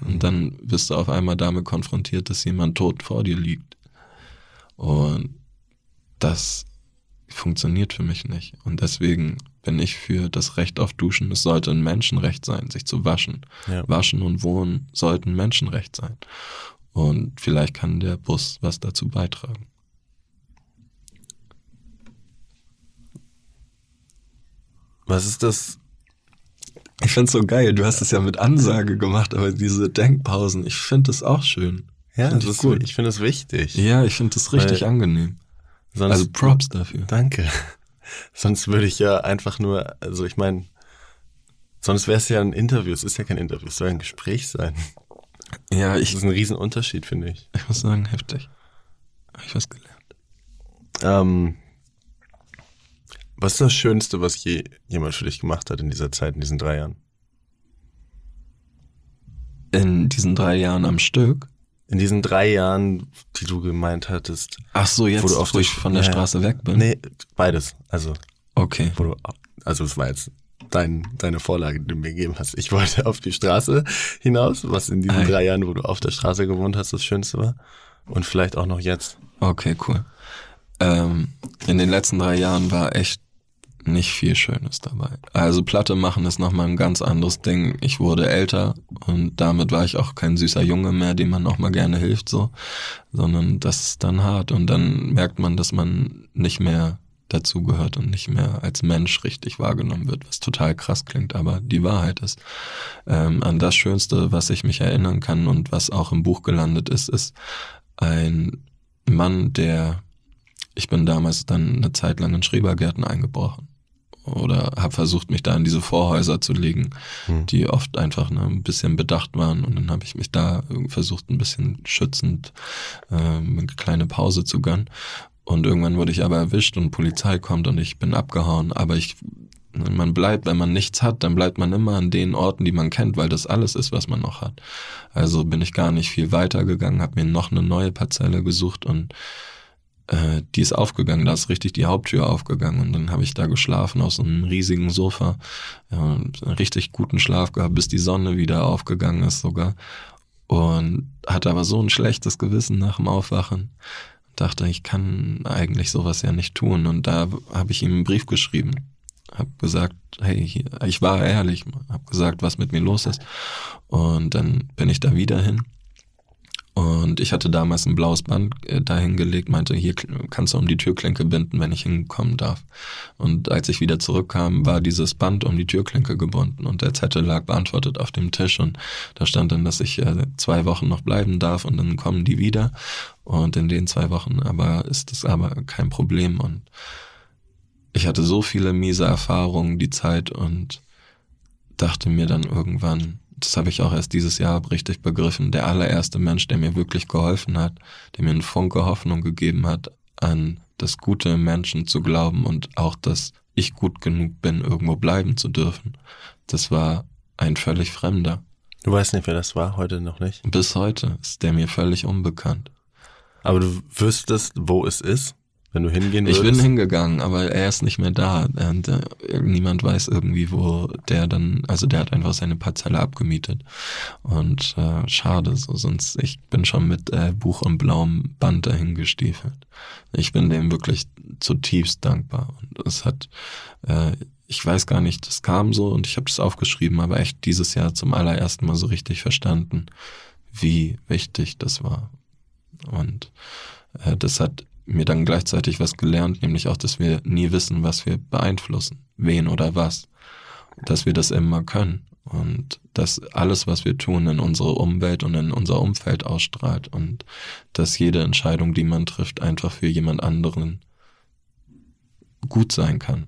Und dann wirst du auf einmal damit konfrontiert, dass jemand tot vor dir liegt. Und das funktioniert für mich nicht. Und deswegen bin ich für das Recht auf Duschen. Es sollte ein Menschenrecht sein, sich zu waschen. Ja. Waschen und Wohnen sollten Menschenrecht sein. Und vielleicht kann der Bus was dazu beitragen. Was ist das ich find's so geil. Du hast es ja mit Ansage gemacht, aber diese Denkpausen, ich finde das auch schön. Ja, find das gut. ich finde es wichtig. Ja, ich finde das richtig Weil angenehm. Sonst, also Props dafür. Danke. Sonst würde ich ja einfach nur, also ich meine, sonst wäre es ja ein Interview. Es ist ja kein Interview, es soll ein Gespräch sein. Ja, ich. Das ist ein Riesenunterschied, finde ich. Ich muss sagen, heftig. Habe ich was gelernt. Ähm, was ist das Schönste, was je jemand für dich gemacht hat in dieser Zeit, in diesen drei Jahren? In diesen drei Jahren am Stück? In diesen drei Jahren, die du gemeint hattest. Ach so, jetzt, wo, du auf wo ich von der ja, Straße weg bin? Nee, beides. Also. Okay. Wo du, also es war jetzt dein, deine Vorlage, die du mir gegeben hast. Ich wollte auf die Straße hinaus, was in diesen Ei. drei Jahren, wo du auf der Straße gewohnt hast, das Schönste war. Und vielleicht auch noch jetzt. Okay, cool. Ähm, in den letzten drei Jahren war echt nicht viel Schönes dabei. Also Platte machen ist nochmal ein ganz anderes Ding. Ich wurde älter und damit war ich auch kein süßer Junge mehr, dem man auch mal gerne hilft, so, sondern das ist dann hart und dann merkt man, dass man nicht mehr dazugehört und nicht mehr als Mensch richtig wahrgenommen wird, was total krass klingt, aber die Wahrheit ist. Ähm, an das Schönste, was ich mich erinnern kann und was auch im Buch gelandet ist, ist ein Mann, der ich bin damals dann eine Zeit lang in Schrebergärten eingebrochen oder habe versucht, mich da in diese Vorhäuser zu legen, hm. die oft einfach ne, ein bisschen bedacht waren. Und dann habe ich mich da versucht, ein bisschen schützend äh, eine kleine Pause zu gönnen. Und irgendwann wurde ich aber erwischt und Polizei kommt und ich bin abgehauen. Aber ich, man bleibt, wenn man nichts hat, dann bleibt man immer an den Orten, die man kennt, weil das alles ist, was man noch hat. Also bin ich gar nicht viel weiter gegangen, habe mir noch eine neue Parzelle gesucht und äh, die ist aufgegangen, da ist richtig die Haupttür aufgegangen und dann habe ich da geschlafen auf so einem riesigen Sofa, ja, richtig guten Schlaf gehabt, bis die Sonne wieder aufgegangen ist sogar und hatte aber so ein schlechtes Gewissen nach dem Aufwachen. Dachte, ich kann eigentlich sowas ja nicht tun und da habe ich ihm einen Brief geschrieben hab gesagt, hey, ich war ehrlich, hab gesagt, was mit mir los ist. Und dann bin ich da wieder hin Und ich hatte damals ein blaues Band äh, dahingelegt, meinte, hier kannst du um die Türklinke binden, wenn ich hinkommen darf. Und als ich wieder zurückkam, war dieses Band um die Türklinke gebunden und der Zettel lag beantwortet auf dem Tisch und da stand dann, dass ich äh, zwei Wochen noch bleiben darf und dann kommen die wieder. Und in den zwei Wochen aber ist das aber kein Problem und ich hatte so viele miese Erfahrungen die Zeit und dachte mir dann irgendwann, das habe ich auch erst dieses Jahr richtig begriffen, der allererste Mensch, der mir wirklich geholfen hat, der mir einen Funke Hoffnung gegeben hat, an das Gute im Menschen zu glauben und auch, dass ich gut genug bin, irgendwo bleiben zu dürfen. Das war ein völlig Fremder. Du weißt nicht, wer das war, heute noch nicht? Bis heute ist der mir völlig unbekannt. Aber du wüsstest, wo es ist? Wenn du hingehen würdest? Ich bin hingegangen, aber er ist nicht mehr da. Und, äh, niemand weiß irgendwie, wo der dann, also der hat einfach seine Parzelle abgemietet. Und äh, schade, so sonst, ich bin schon mit äh, Buch und blauem Band dahin gestiefelt. Ich bin dem wirklich zutiefst dankbar. Und es hat, äh, ich weiß gar nicht, das kam so und ich habe das aufgeschrieben, aber echt dieses Jahr zum allerersten Mal so richtig verstanden, wie wichtig das war. Und äh, das hat mir dann gleichzeitig was gelernt, nämlich auch, dass wir nie wissen, was wir beeinflussen, wen oder was. Dass wir das immer können und dass alles, was wir tun, in unsere Umwelt und in unser Umfeld ausstrahlt und dass jede Entscheidung, die man trifft, einfach für jemand anderen gut sein kann.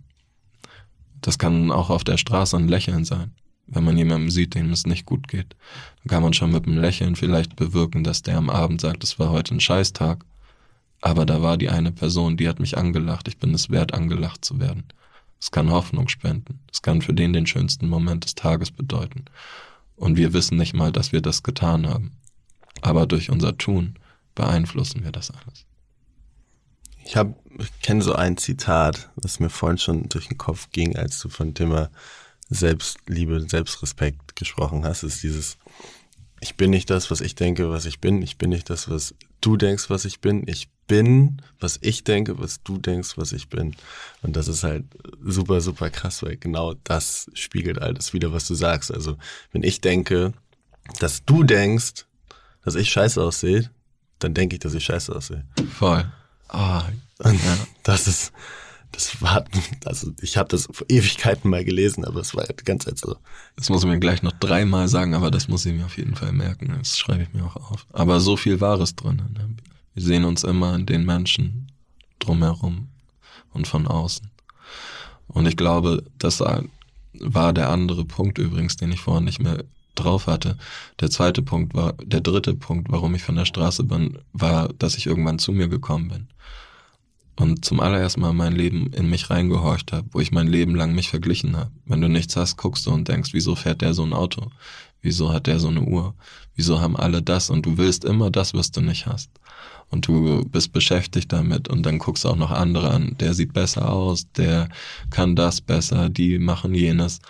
Das kann auch auf der Straße ein Lächeln sein. Wenn man jemandem sieht, dem es nicht gut geht, dann kann man schon mit einem Lächeln vielleicht bewirken, dass der am Abend sagt, es war heute ein Scheißtag aber da war die eine Person, die hat mich angelacht. Ich bin es wert, angelacht zu werden. Es kann Hoffnung spenden. Es kann für den den schönsten Moment des Tages bedeuten. Und wir wissen nicht mal, dass wir das getan haben. Aber durch unser Tun beeinflussen wir das alles. Ich habe, ich kenne so ein Zitat, das mir vorhin schon durch den Kopf ging, als du von Thema Selbstliebe, Selbstrespekt gesprochen hast, ist dieses, ich bin nicht das, was ich denke, was ich bin. Ich bin nicht das, was du denkst, was ich bin. Ich bin, was ich denke, was du denkst, was ich bin. Und das ist halt super, super krass, weil genau das spiegelt alles wieder, was du sagst. Also, wenn ich denke, dass du denkst, dass ich scheiße aussehe, dann denke ich, dass ich scheiße aussehe. Voll. Oh, ja. Das ist, das war, also ich habe das vor Ewigkeiten mal gelesen, aber es war die ganze Zeit so. Das muss ich mir gleich noch dreimal sagen, aber das muss ich mir auf jeden Fall merken. Das schreibe ich mir auch auf. Aber so viel Wahres drin. Ne? Wir sehen uns immer in den Menschen drumherum und von außen. Und ich glaube, das war der andere Punkt übrigens, den ich vorhin nicht mehr drauf hatte. Der zweite Punkt war, der dritte Punkt, warum ich von der Straße bin, war, dass ich irgendwann zu mir gekommen bin und zum allerersten Mal mein Leben in mich reingehorcht habe, wo ich mein Leben lang mich verglichen habe. Wenn du nichts hast, guckst du und denkst, wieso fährt der so ein Auto? Wieso hat der so eine Uhr? Wieso haben alle das? Und du willst immer das, was du nicht hast. Und du bist beschäftigt damit und dann guckst du auch noch andere an. Der sieht besser aus, der kann das besser, die machen jenes.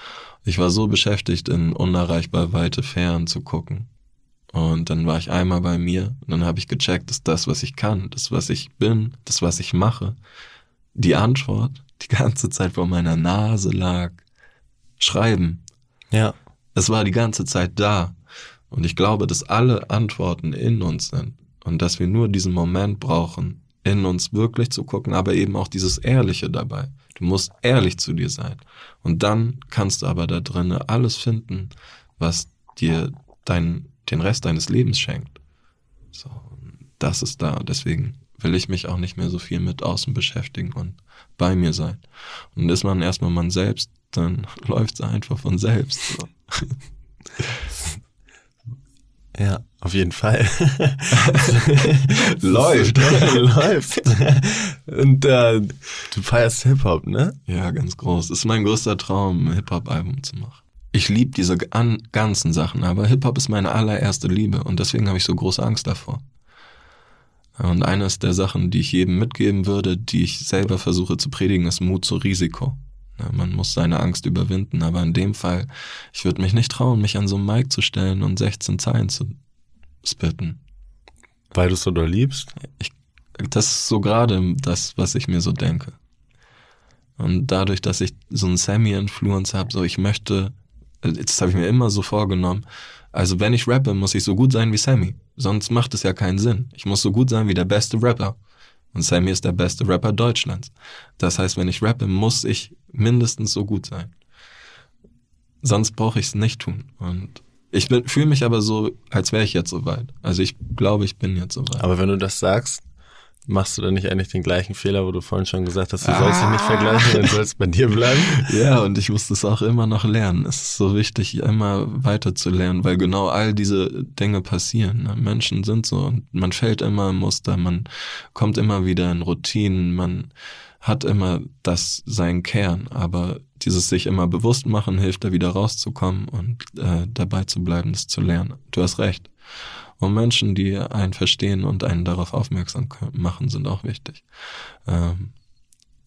Ich war so beschäftigt, in unerreichbar weite Fern zu gucken. Und dann war ich einmal bei mir und dann habe ich gecheckt, dass das, was ich kann, das, was ich bin, das, was ich mache, die Antwort die ganze Zeit vor meiner Nase lag. Schreiben. Ja. Es war die ganze Zeit da. Und ich glaube, dass alle Antworten in uns sind und dass wir nur diesen Moment brauchen, in uns wirklich zu gucken, aber eben auch dieses Ehrliche dabei. Du musst ehrlich zu dir sein. Und dann kannst du aber da drinnen alles finden, was dir dein den Rest deines Lebens schenkt. So, das ist da. Deswegen will ich mich auch nicht mehr so viel mit außen beschäftigen und bei mir sein. Und ist man erstmal man selbst, dann läuft es einfach von selbst. So. Ja, auf jeden Fall. läuft. läuft. Und äh, du feierst Hip-Hop, ne? Ja, ganz groß. Ist mein größter Traum, ein Hip-Hop-Album zu machen ich liebe diese ganzen Sachen, aber Hip-Hop ist meine allererste Liebe und deswegen habe ich so große Angst davor. Und eines der Sachen, die ich jedem mitgeben würde, die ich selber versuche zu predigen, ist Mut zu Risiko. Man muss seine Angst überwinden, aber in dem Fall, ich würde mich nicht trauen, mich an so einen Mic zu stellen und 16 Zeilen zu spitten. Weil du es so doll liebst? Ich, das ist so gerade das, was ich mir so denke. Und dadurch, dass ich so einen Semi-Influence habe, so ich möchte das habe ich mir immer so vorgenommen, Also wenn ich rappe, muss ich so gut sein wie Sammy. Sonst macht es ja keinen Sinn. Ich muss so gut sein wie der beste Rapper. Und Sammy ist der beste Rapper Deutschlands. Das heißt, wenn ich rappe, muss ich mindestens so gut sein. Sonst brauche ich es nicht tun. Und ich fühle mich aber so, als wäre ich jetzt soweit. Also ich glaube, ich bin jetzt soweit. Aber wenn du das sagst, machst du dann nicht eigentlich den gleichen Fehler, wo du vorhin schon gesagt hast, du ah. sollst dich nicht vergleichen, du sollst bei dir bleiben? Ja, und ich muss das auch immer noch lernen. Es ist so wichtig, immer weiter zu lernen, weil genau all diese Dinge passieren. Ne? Menschen sind so und man fällt immer im Muster, man kommt immer wieder in Routinen, man hat immer das sein Kern, aber dieses sich immer bewusst machen hilft, da wieder rauszukommen und äh, dabei zu bleiben, das zu lernen. Du hast recht. Und Menschen, die einen verstehen und einen darauf aufmerksam machen, sind auch wichtig. Ähm,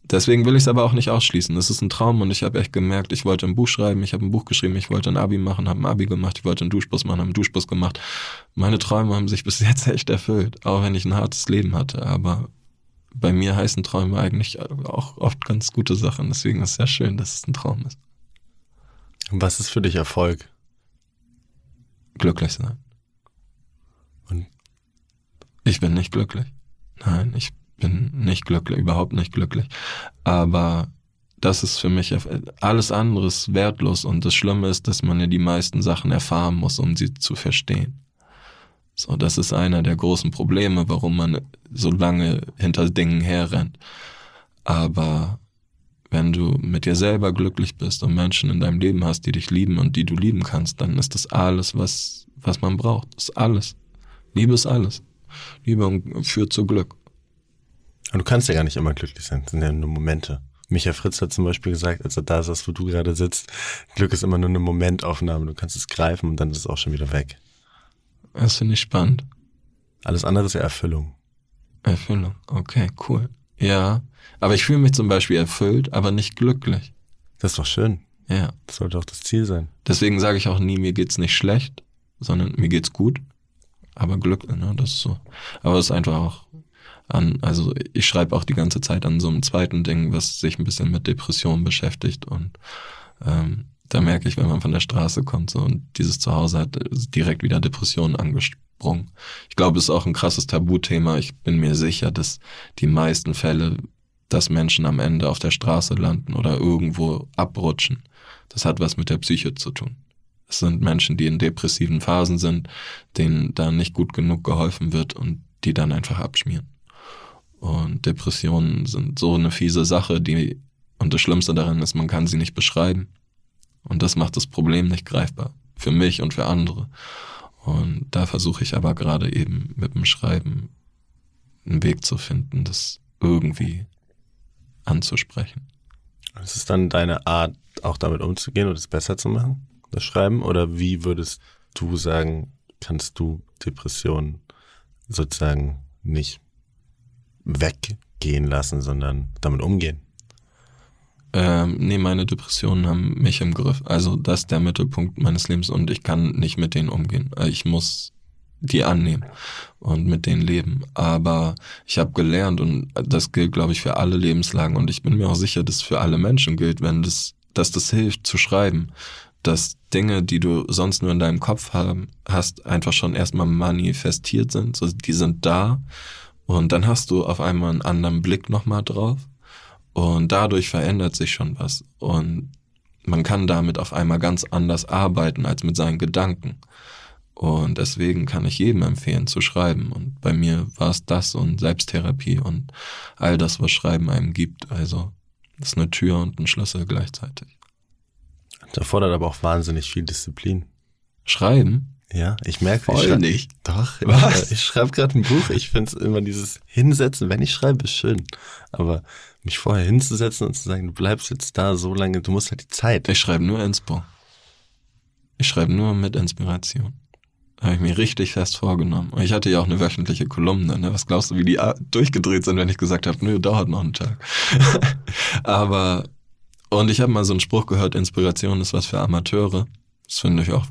deswegen will ich es aber auch nicht ausschließen. Es ist ein Traum und ich habe echt gemerkt, ich wollte ein Buch schreiben, ich habe ein Buch geschrieben, ich wollte ein Abi machen, habe ein Abi gemacht, ich wollte einen Duschbus machen, habe einen Duschbus gemacht. Meine Träume haben sich bis jetzt echt erfüllt, auch wenn ich ein hartes Leben hatte. Aber bei mir heißen Träume eigentlich auch oft ganz gute Sachen. Deswegen ist es sehr schön, dass es ein Traum ist. Und was ist für dich Erfolg? Glücklich sein. Und ich bin nicht glücklich. Nein, ich bin nicht glücklich, überhaupt nicht glücklich. Aber das ist für mich alles andere ist wertlos und das Schlimme ist, dass man ja die meisten Sachen erfahren muss, um sie zu verstehen. So, das ist einer der großen Probleme, warum man so lange hinter Dingen herrennt. Aber wenn du mit dir selber glücklich bist und Menschen in deinem Leben hast, die dich lieben und die du lieben kannst, dann ist das alles, was, was man braucht. Das ist alles. Liebe ist alles. Liebe führt zu Glück. Und du kannst ja gar nicht immer glücklich sein, das sind ja nur Momente. Micha Fritz hat zum Beispiel gesagt, als er da saß, wo du gerade sitzt, Glück ist immer nur eine Momentaufnahme. Du kannst es greifen und dann ist es auch schon wieder weg. Das finde ich spannend. Alles andere ist ja Erfüllung. Erfüllung, okay, cool. Ja, aber ich fühle mich zum Beispiel erfüllt, aber nicht glücklich. Das ist doch schön. Ja. Das sollte auch das Ziel sein. Deswegen sage ich auch nie, mir geht's nicht schlecht, sondern mir geht's gut. Aber Glück, ne, das ist so. Aber es ist einfach auch an, also ich schreibe auch die ganze Zeit an so einem zweiten Ding, was sich ein bisschen mit Depressionen beschäftigt und ähm, da merke ich, wenn man von der Straße kommt so, und dieses Zuhause hat direkt wieder Depressionen angesprungen. Ich glaube, es ist auch ein krasses Tabuthema. Ich bin mir sicher, dass die meisten Fälle, dass Menschen am Ende auf der Straße landen oder irgendwo abrutschen, das hat was mit der Psyche zu tun. Es sind Menschen, die in depressiven Phasen sind, denen da nicht gut genug geholfen wird und die dann einfach abschmieren. Und Depressionen sind so eine fiese Sache, die, und das Schlimmste daran ist, man kann sie nicht beschreiben. Und das macht das Problem nicht greifbar. Für mich und für andere. Und da versuche ich aber gerade eben mit dem Schreiben einen Weg zu finden, das irgendwie anzusprechen. Ist es dann deine Art, auch damit umzugehen und es besser zu machen, das Schreiben? Oder wie würdest du sagen, kannst du Depressionen sozusagen nicht weggehen lassen, sondern damit umgehen? Ähm, nee, meine Depressionen haben mich im Griff. Also das ist der Mittelpunkt meines Lebens und ich kann nicht mit denen umgehen. Äh, ich muss die annehmen und mit denen leben. Aber ich habe gelernt und das gilt, glaube ich, für alle Lebenslagen und ich bin mir auch sicher, dass es für alle Menschen gilt, wenn das, dass das hilft zu schreiben, dass Dinge, die du sonst nur in deinem Kopf haben, hast, einfach schon erstmal manifestiert sind. So, die sind da und dann hast du auf einmal einen anderen Blick nochmal drauf und dadurch verändert sich schon was. Und man kann damit auf einmal ganz anders arbeiten als mit seinen Gedanken. Und deswegen kann ich jedem empfehlen zu schreiben. Und bei mir war es das und Selbsttherapie und all das, was Schreiben einem gibt. Also das ist eine Tür und ein Schlüssel gleichzeitig. Das erfordert aber auch wahnsinnig viel Disziplin. Schreiben? Ja, ich merke Voll ich nicht. Doch, Was? ich, schreibe gerade ein Buch. Ich finde immer dieses Hinsetzen, wenn ich schreibe, ist schön. Aber mich vorher hinzusetzen und zu sagen, du bleibst jetzt da so lange, du musst halt die Zeit. Ich schreibe nur Inspo. Ich schreibe nur mit Inspiration. Habe ich mir richtig fest vorgenommen. Ich hatte ja auch eine wöchentliche Kolumne. Ne? Was glaubst du, wie die durchgedreht sind, wenn ich gesagt habe, nö, dauert noch einen Tag. Aber, und ich habe mal so einen Spruch gehört, Inspiration ist was für Amateure. Das finde ich auch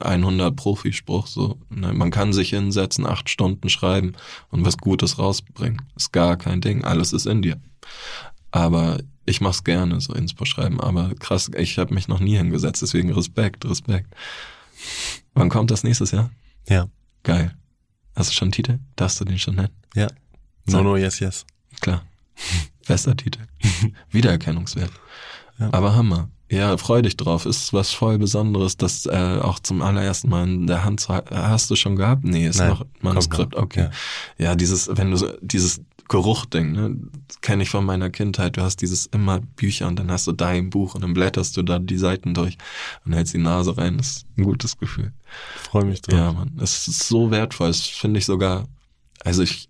100 Profispruch. So, ne? Man kann sich hinsetzen, acht Stunden schreiben und was Gutes rausbringen. Ist gar kein Ding. Alles ist in dir. Aber ich mach's gerne, so Inspo schreiben. Aber krass, ich habe mich noch nie hingesetzt, deswegen Respekt, Respekt. Wann kommt das nächstes Jahr? Ja. Geil. Hast du schon einen Titel? Darfst du den schon nennen? Ja. No, no, yes, yes. Klar. Bester Titel. Wiedererkennungswert. Ja. Aber Hammer. Ja, freu dich drauf. Ist was voll Besonderes, das äh, auch zum allerersten Mal in der Hand zu, hast du schon gehabt? Nee, ist Nein, noch Manuskript. Okay. Ja. ja, dieses, wenn du so, dieses Geruchding, ne, kenne ich von meiner Kindheit. Du hast dieses immer Bücher und dann hast du da ein Buch und dann blätterst du da die Seiten durch und hältst die Nase rein. Das ist ein gutes Gefühl. Freue mich drauf. Ja, man, es ist so wertvoll. Das finde ich sogar, also ich,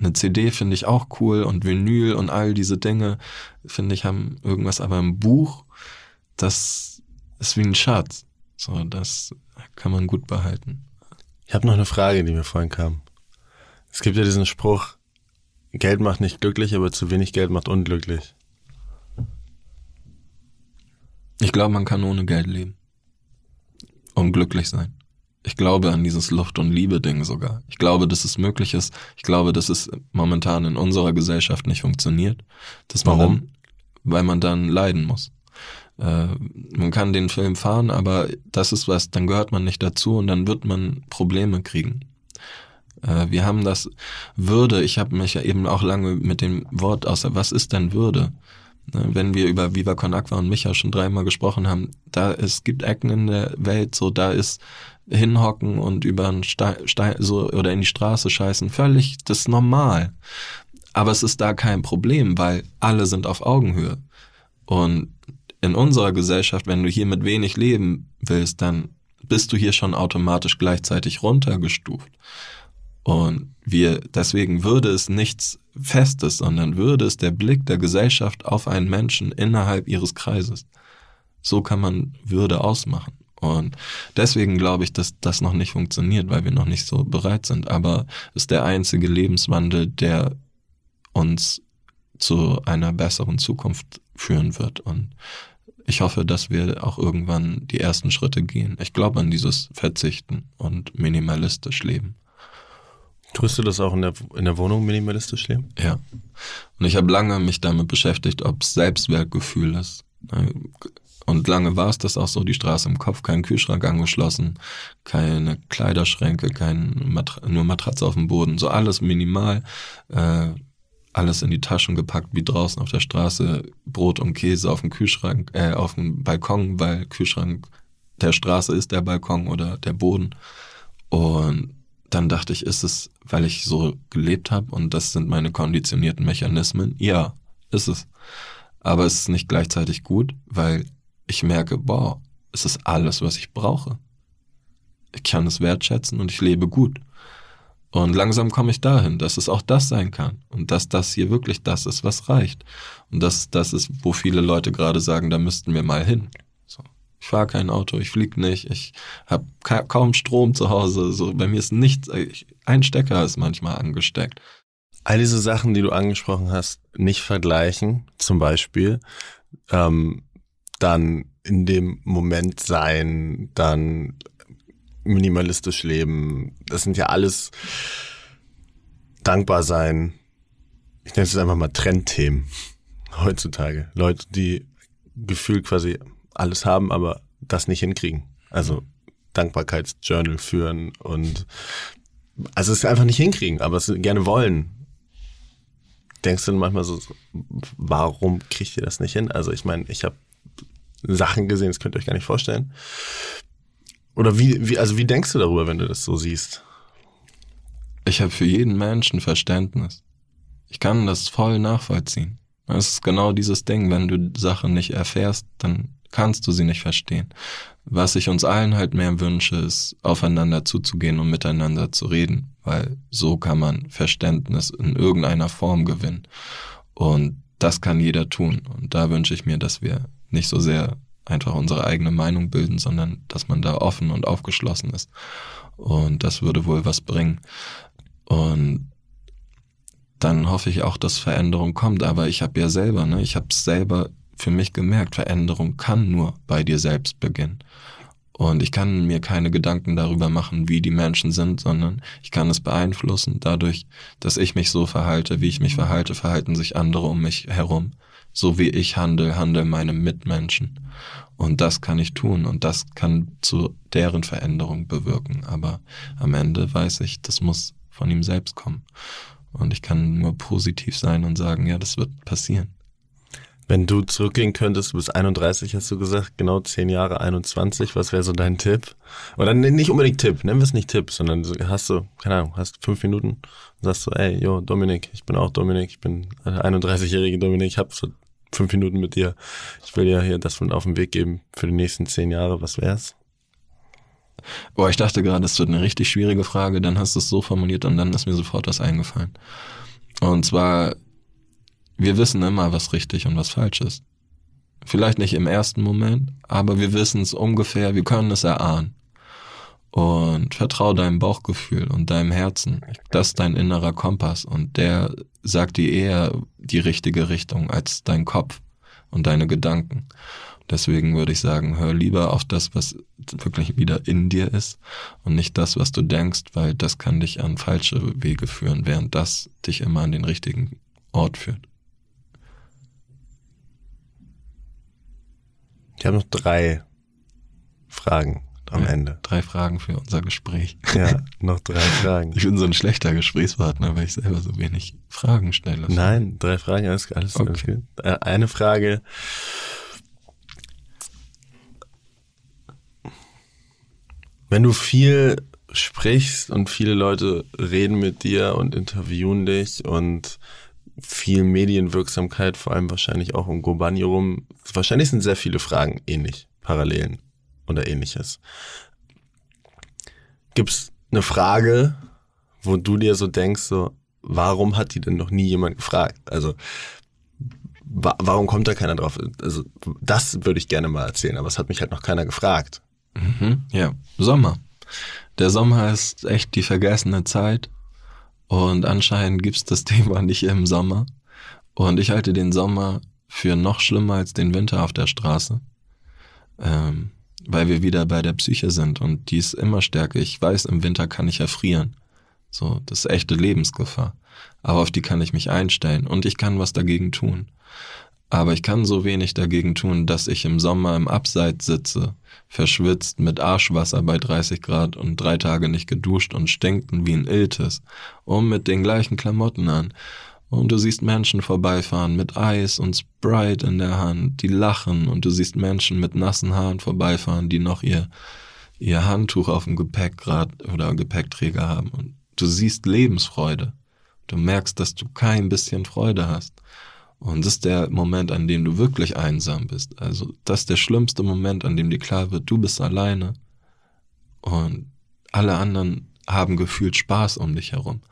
eine CD finde ich auch cool und Vinyl und all diese Dinge finde ich haben irgendwas, aber ein Buch das ist wie ein Schatz. So, das kann man gut behalten. Ich habe noch eine Frage, die mir vorhin kam. Es gibt ja diesen Spruch, Geld macht nicht glücklich, aber zu wenig Geld macht unglücklich. Ich glaube, man kann ohne Geld leben. Und glücklich sein. Ich glaube an dieses Luft- und Liebe-Ding sogar. Ich glaube, dass es möglich ist. Ich glaube, dass es momentan in unserer Gesellschaft nicht funktioniert. Warum? Dann, weil man dann leiden muss. Äh, man kann den Film fahren, aber das ist was, dann gehört man nicht dazu und dann wird man Probleme kriegen. Äh, wir haben das Würde, ich habe mich ja eben auch lange mit dem Wort außer, was ist denn Würde? Ne, wenn wir über Viva Con Aqua und Micha schon dreimal gesprochen haben, da es gibt Ecken in der Welt, so da ist hinhocken und über einen Stein, Stein so oder in die Straße scheißen völlig das normal. Aber es ist da kein Problem, weil alle sind auf Augenhöhe. Und in unserer Gesellschaft, wenn du hier mit wenig leben willst, dann bist du hier schon automatisch gleichzeitig runtergestuft. Und wir, deswegen würde es nichts Festes, sondern würde es der Blick der Gesellschaft auf einen Menschen innerhalb ihres Kreises. So kann man Würde ausmachen. Und deswegen glaube ich, dass das noch nicht funktioniert, weil wir noch nicht so bereit sind. Aber es ist der einzige Lebenswandel, der uns zu einer besseren Zukunft führen wird. Und ich hoffe, dass wir auch irgendwann die ersten Schritte gehen. Ich glaube an dieses Verzichten und minimalistisch leben. Tust du das auch in der, in der Wohnung minimalistisch leben? Ja. Und ich habe lange mich damit beschäftigt, ob es Selbstwertgefühl ist. Und lange war es das auch so, die Straße im Kopf, kein Kühlschrank angeschlossen, keine Kleiderschränke, kein Mat nur Matratze auf dem Boden, so alles minimal. Äh, alles in die Taschen gepackt, wie draußen auf der Straße Brot und Käse auf dem Kühlschrank, äh, auf dem Balkon, weil Kühlschrank der Straße ist der Balkon oder der Boden. Und dann dachte ich, ist es, weil ich so gelebt habe und das sind meine konditionierten Mechanismen? Ja, ist es. Aber es ist nicht gleichzeitig gut, weil ich merke, boah, es ist alles, was ich brauche. Ich kann es wertschätzen und ich lebe gut. Und langsam komme ich dahin, dass es auch das sein kann und dass das hier wirklich das ist, was reicht. Und dass das ist, wo viele Leute gerade sagen, da müssten wir mal hin. So. Ich fahre kein Auto, ich fliege nicht, ich habe ka kaum Strom zu Hause. So bei mir ist nichts, ich, ein Stecker ist manchmal angesteckt. All diese Sachen, die du angesprochen hast, nicht vergleichen, zum Beispiel, ähm, dann in dem Moment sein, dann minimalistisch leben. Das sind ja alles dankbar sein. Ich nenne es einfach mal Trendthemen heutzutage. Leute, die gefühlt quasi alles haben, aber das nicht hinkriegen. Also Dankbarkeitsjournal führen und also es einfach nicht hinkriegen, aber es gerne wollen. Denkst du manchmal so, warum kriegt ihr das nicht hin? Also ich meine, ich habe Sachen gesehen, das könnt ihr euch gar nicht vorstellen. Oder wie, wie, also wie denkst du darüber, wenn du das so siehst? Ich habe für jeden Menschen Verständnis. Ich kann das voll nachvollziehen. Es ist genau dieses Ding, wenn du Sachen nicht erfährst, dann kannst du sie nicht verstehen. Was ich uns allen halt mehr wünsche, ist aufeinander zuzugehen und miteinander zu reden, weil so kann man Verständnis in irgendeiner Form gewinnen. Und das kann jeder tun. Und da wünsche ich mir, dass wir nicht so sehr einfach unsere eigene Meinung bilden, sondern dass man da offen und aufgeschlossen ist. Und das würde wohl was bringen. Und dann hoffe ich auch, dass Veränderung kommt. Aber ich habe ja selber, ne, ich habe es selber für mich gemerkt, Veränderung kann nur bei dir selbst beginnen. Und ich kann mir keine Gedanken darüber machen, wie die Menschen sind, sondern ich kann es beeinflussen. Dadurch, dass ich mich so verhalte, wie ich mich verhalte, verhalten sich andere um mich herum So wie ich handle, handle meine Mitmenschen. Und das kann ich tun und das kann zu deren Veränderung bewirken. Aber am Ende weiß ich, das muss von ihm selbst kommen. Und ich kann nur positiv sein und sagen, ja, das wird passieren. Wenn du zurückgehen könntest, du bist 31, hast du gesagt, genau 10 Jahre, 21, was wäre so dein Tipp? Oder nicht unbedingt Tipp, nennen wir es nicht Tipp, sondern hast du, keine Ahnung, hast fünf Minuten und sagst so, ey, yo, Dominik, ich bin auch Dominik, ich bin der 31-jährige Dominik, ich habe so fünf Minuten mit dir. Ich will dir hier das von auf den Weg geben für die nächsten zehn Jahre, was wär's? Boah, ich dachte gerade, es wird eine richtig schwierige Frage, dann hast du es so formuliert und dann ist mir sofort was eingefallen. Und zwar, wir wissen immer, was richtig und was falsch ist. Vielleicht nicht im ersten Moment, aber wir wissen es ungefähr, wir können es erahnen. Und vertrau deinem Bauchgefühl und deinem Herzen. Das ist dein innerer Kompass und der sagt dir eher die richtige Richtung als dein Kopf und deine Gedanken. Deswegen würde ich sagen, hör lieber auf das, was wirklich wieder in dir ist und nicht das, was du denkst, weil das kann dich an falsche Wege führen, während das dich immer an den richtigen Ort führt. Ich habe noch drei Fragen am ja, Ende. Drei Fragen für unser Gespräch. Ja, noch drei Fragen. Ich bin so ein schlechter Gesprächspartner, weil ich selber so wenig Fragen stelle. Nein, drei Fragen, alles, alles, okay. gut. Äh, eine Frage, Wenn du viel sprichst und viele Leute reden mit dir und interviewen dich und viel Medienwirksamkeit, vor allem wahrscheinlich auch um Gobani rum, wahrscheinlich sind sehr viele Fragen ähnlich, Parallelen oder ähnliches. Gibt's eine Frage, wo du dir so denkst, so, warum hat die denn noch nie jemand gefragt? Also, wa warum kommt da keiner drauf? Also, das würde ich gerne mal erzählen, aber es hat mich halt noch keiner gefragt. Mhm, ja, Sommer. Der Sommer ist echt die vergessene Zeit und anscheinend gibt's das Thema nicht im Sommer. Und ich halte den Sommer für noch schlimmer als den Winter auf der Straße, ähm, weil wir wieder bei der Psyche sind und die ist immer stärker. Ich weiß, im Winter kann ich erfrieren. So, das ist echte Lebensgefahr. Aber auf die kann ich mich einstellen und ich kann was dagegen tun. Aber ich kann so wenig dagegen tun, dass ich im Sommer im Abseits sitze, verschwitzt mit Arschwasser bei 30 Grad und drei Tage nicht geduscht und stinkten wie ein Iltis, und mit den gleichen Klamotten an. Und du siehst Menschen vorbeifahren mit Eis und Sprite in der Hand, die lachen, und du siehst Menschen mit nassen Haaren vorbeifahren, die noch ihr, ihr Handtuch auf dem Gepäckrad oder Gepäckträger haben. Und du siehst Lebensfreude. Du merkst, dass du kein bisschen Freude hast. Und das ist der Moment, an dem du wirklich einsam bist. Also das ist der schlimmste Moment, an dem dir klar wird, du bist alleine und alle anderen haben gefühlt Spaß um dich herum.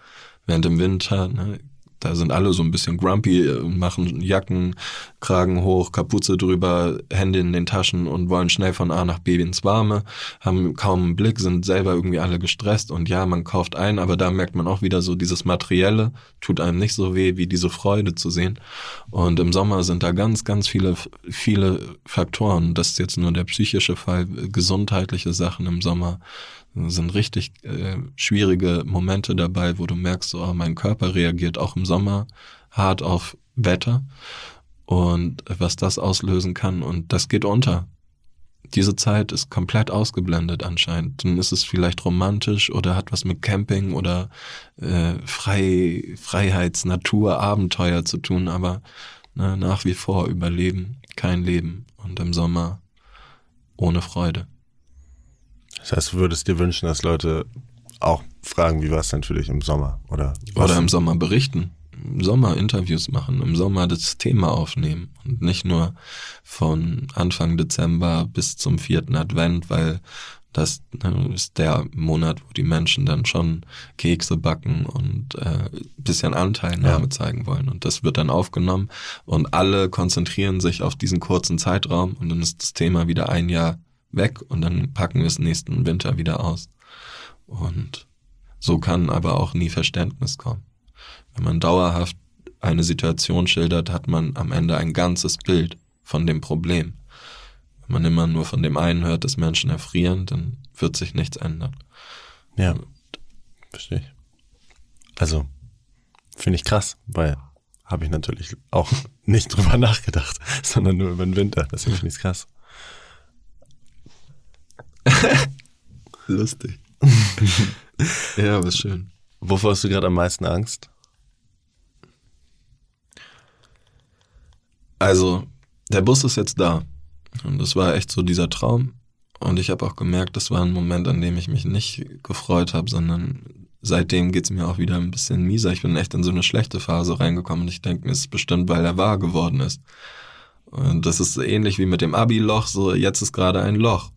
Während im Winter, ne, da sind alle so ein bisschen grumpy, machen Jacken, Kragen hoch, Kapuze drüber, Hände in den Taschen und wollen schnell von A nach B ins Warme, haben kaum einen Blick, sind selber irgendwie alle gestresst und ja, man kauft ein, aber da merkt man auch wieder so, dieses Materielle tut einem nicht so weh, wie diese Freude zu sehen. Und im Sommer sind da ganz, ganz viele, viele Faktoren. Das ist jetzt nur der psychische Fall, gesundheitliche Sachen im Sommer sind richtig äh, schwierige Momente dabei, wo du merkst, oh, mein Körper reagiert auch im Sommer hart auf Wetter und was das auslösen kann und das geht unter. Diese Zeit ist komplett ausgeblendet anscheinend. Dann ist es vielleicht romantisch oder hat was mit Camping oder äh, Frei, Freiheits-, Natur-, Abenteuer zu tun, aber ne, nach wie vor Überleben, kein Leben und im Sommer ohne Freude. Das heißt, du würdest dir wünschen, dass Leute auch fragen, wie war es natürlich im Sommer oder Oder im Sommer berichten. Im Sommer Interviews machen, im Sommer das Thema aufnehmen und nicht nur von Anfang Dezember bis zum vierten Advent, weil das ne, ist der Monat, wo die Menschen dann schon Kekse backen und äh, bisschen Anteilnahme ja. zeigen wollen. Und das wird dann aufgenommen und alle konzentrieren sich auf diesen kurzen Zeitraum und dann ist das Thema wieder ein Jahr weg und dann packen wir es nächsten Winter wieder aus. Und so kann aber auch nie Verständnis kommen. Wenn man dauerhaft eine Situation schildert, hat man am Ende ein ganzes Bild von dem Problem. Wenn man immer nur von dem einen hört, dass Menschen erfrieren, dann wird sich nichts ändern. Ja, verstehe ich. Also, finde ich krass, weil habe ich natürlich auch nicht drüber nachgedacht, sondern nur über den Winter. Deswegen finde ich krass. Lustig. ja, aber schön. Wovor hast du gerade am meisten Angst? Also, der Bus ist jetzt da. Und das war echt so dieser Traum. Und ich habe auch gemerkt, das war ein Moment, an dem ich mich nicht gefreut habe, sondern seitdem geht's mir auch wieder ein bisschen mieser. Ich bin echt in so eine schlechte Phase reingekommen und ich denke mir, es ist bestimmt, weil er wahr geworden ist. Und das ist ähnlich wie mit dem Abi-Loch, so jetzt ist gerade ein Loch.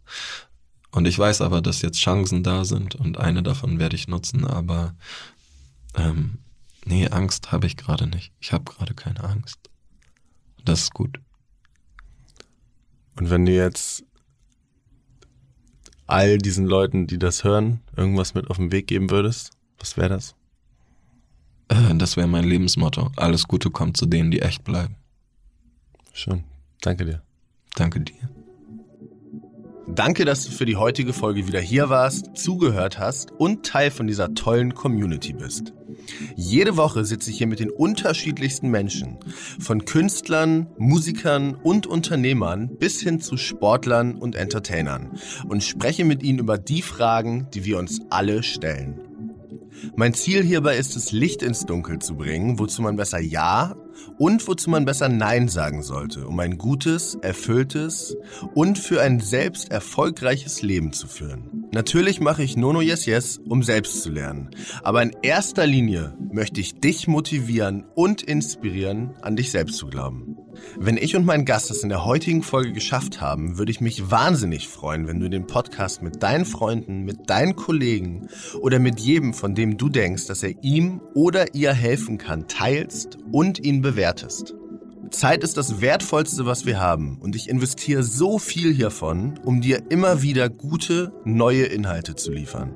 Und ich weiß aber, dass jetzt Chancen da sind und eine davon werde ich nutzen, aber ähm, nee, Angst habe ich gerade nicht. Ich habe gerade keine Angst. Das ist gut. Und wenn du jetzt all diesen Leuten, die das hören, irgendwas mit auf den Weg geben würdest, was wäre das? Äh, das wäre mein Lebensmotto. Alles Gute kommt zu denen, die echt bleiben. Schön. Danke dir. Danke dir. Danke, dass du für die heutige Folge wieder hier warst, zugehört hast und Teil von dieser tollen Community bist. Jede Woche sitze ich hier mit den unterschiedlichsten Menschen, von Künstlern, Musikern und Unternehmern bis hin zu Sportlern und Entertainern und spreche mit ihnen über die Fragen, die wir uns alle stellen. Mein Ziel hierbei ist es, Licht ins Dunkel zu bringen, wozu man besser Ja und wozu man besser Nein sagen sollte, um ein gutes, erfülltes und für ein selbst erfolgreiches Leben zu führen. Natürlich mache ich Nono Yes Yes, um selbst zu lernen. Aber in erster Linie möchte ich dich motivieren und inspirieren, an dich selbst zu glauben. Wenn ich und mein Gast es in der heutigen Folge geschafft haben, würde ich mich wahnsinnig freuen, wenn du den Podcast mit deinen Freunden, mit deinen Kollegen oder mit jedem, von dem du denkst, dass er ihm oder ihr helfen kann, teilst und ihn bewertest. Zeit ist das Wertvollste, was wir haben und ich investiere so viel hiervon, um dir immer wieder gute, neue Inhalte zu liefern.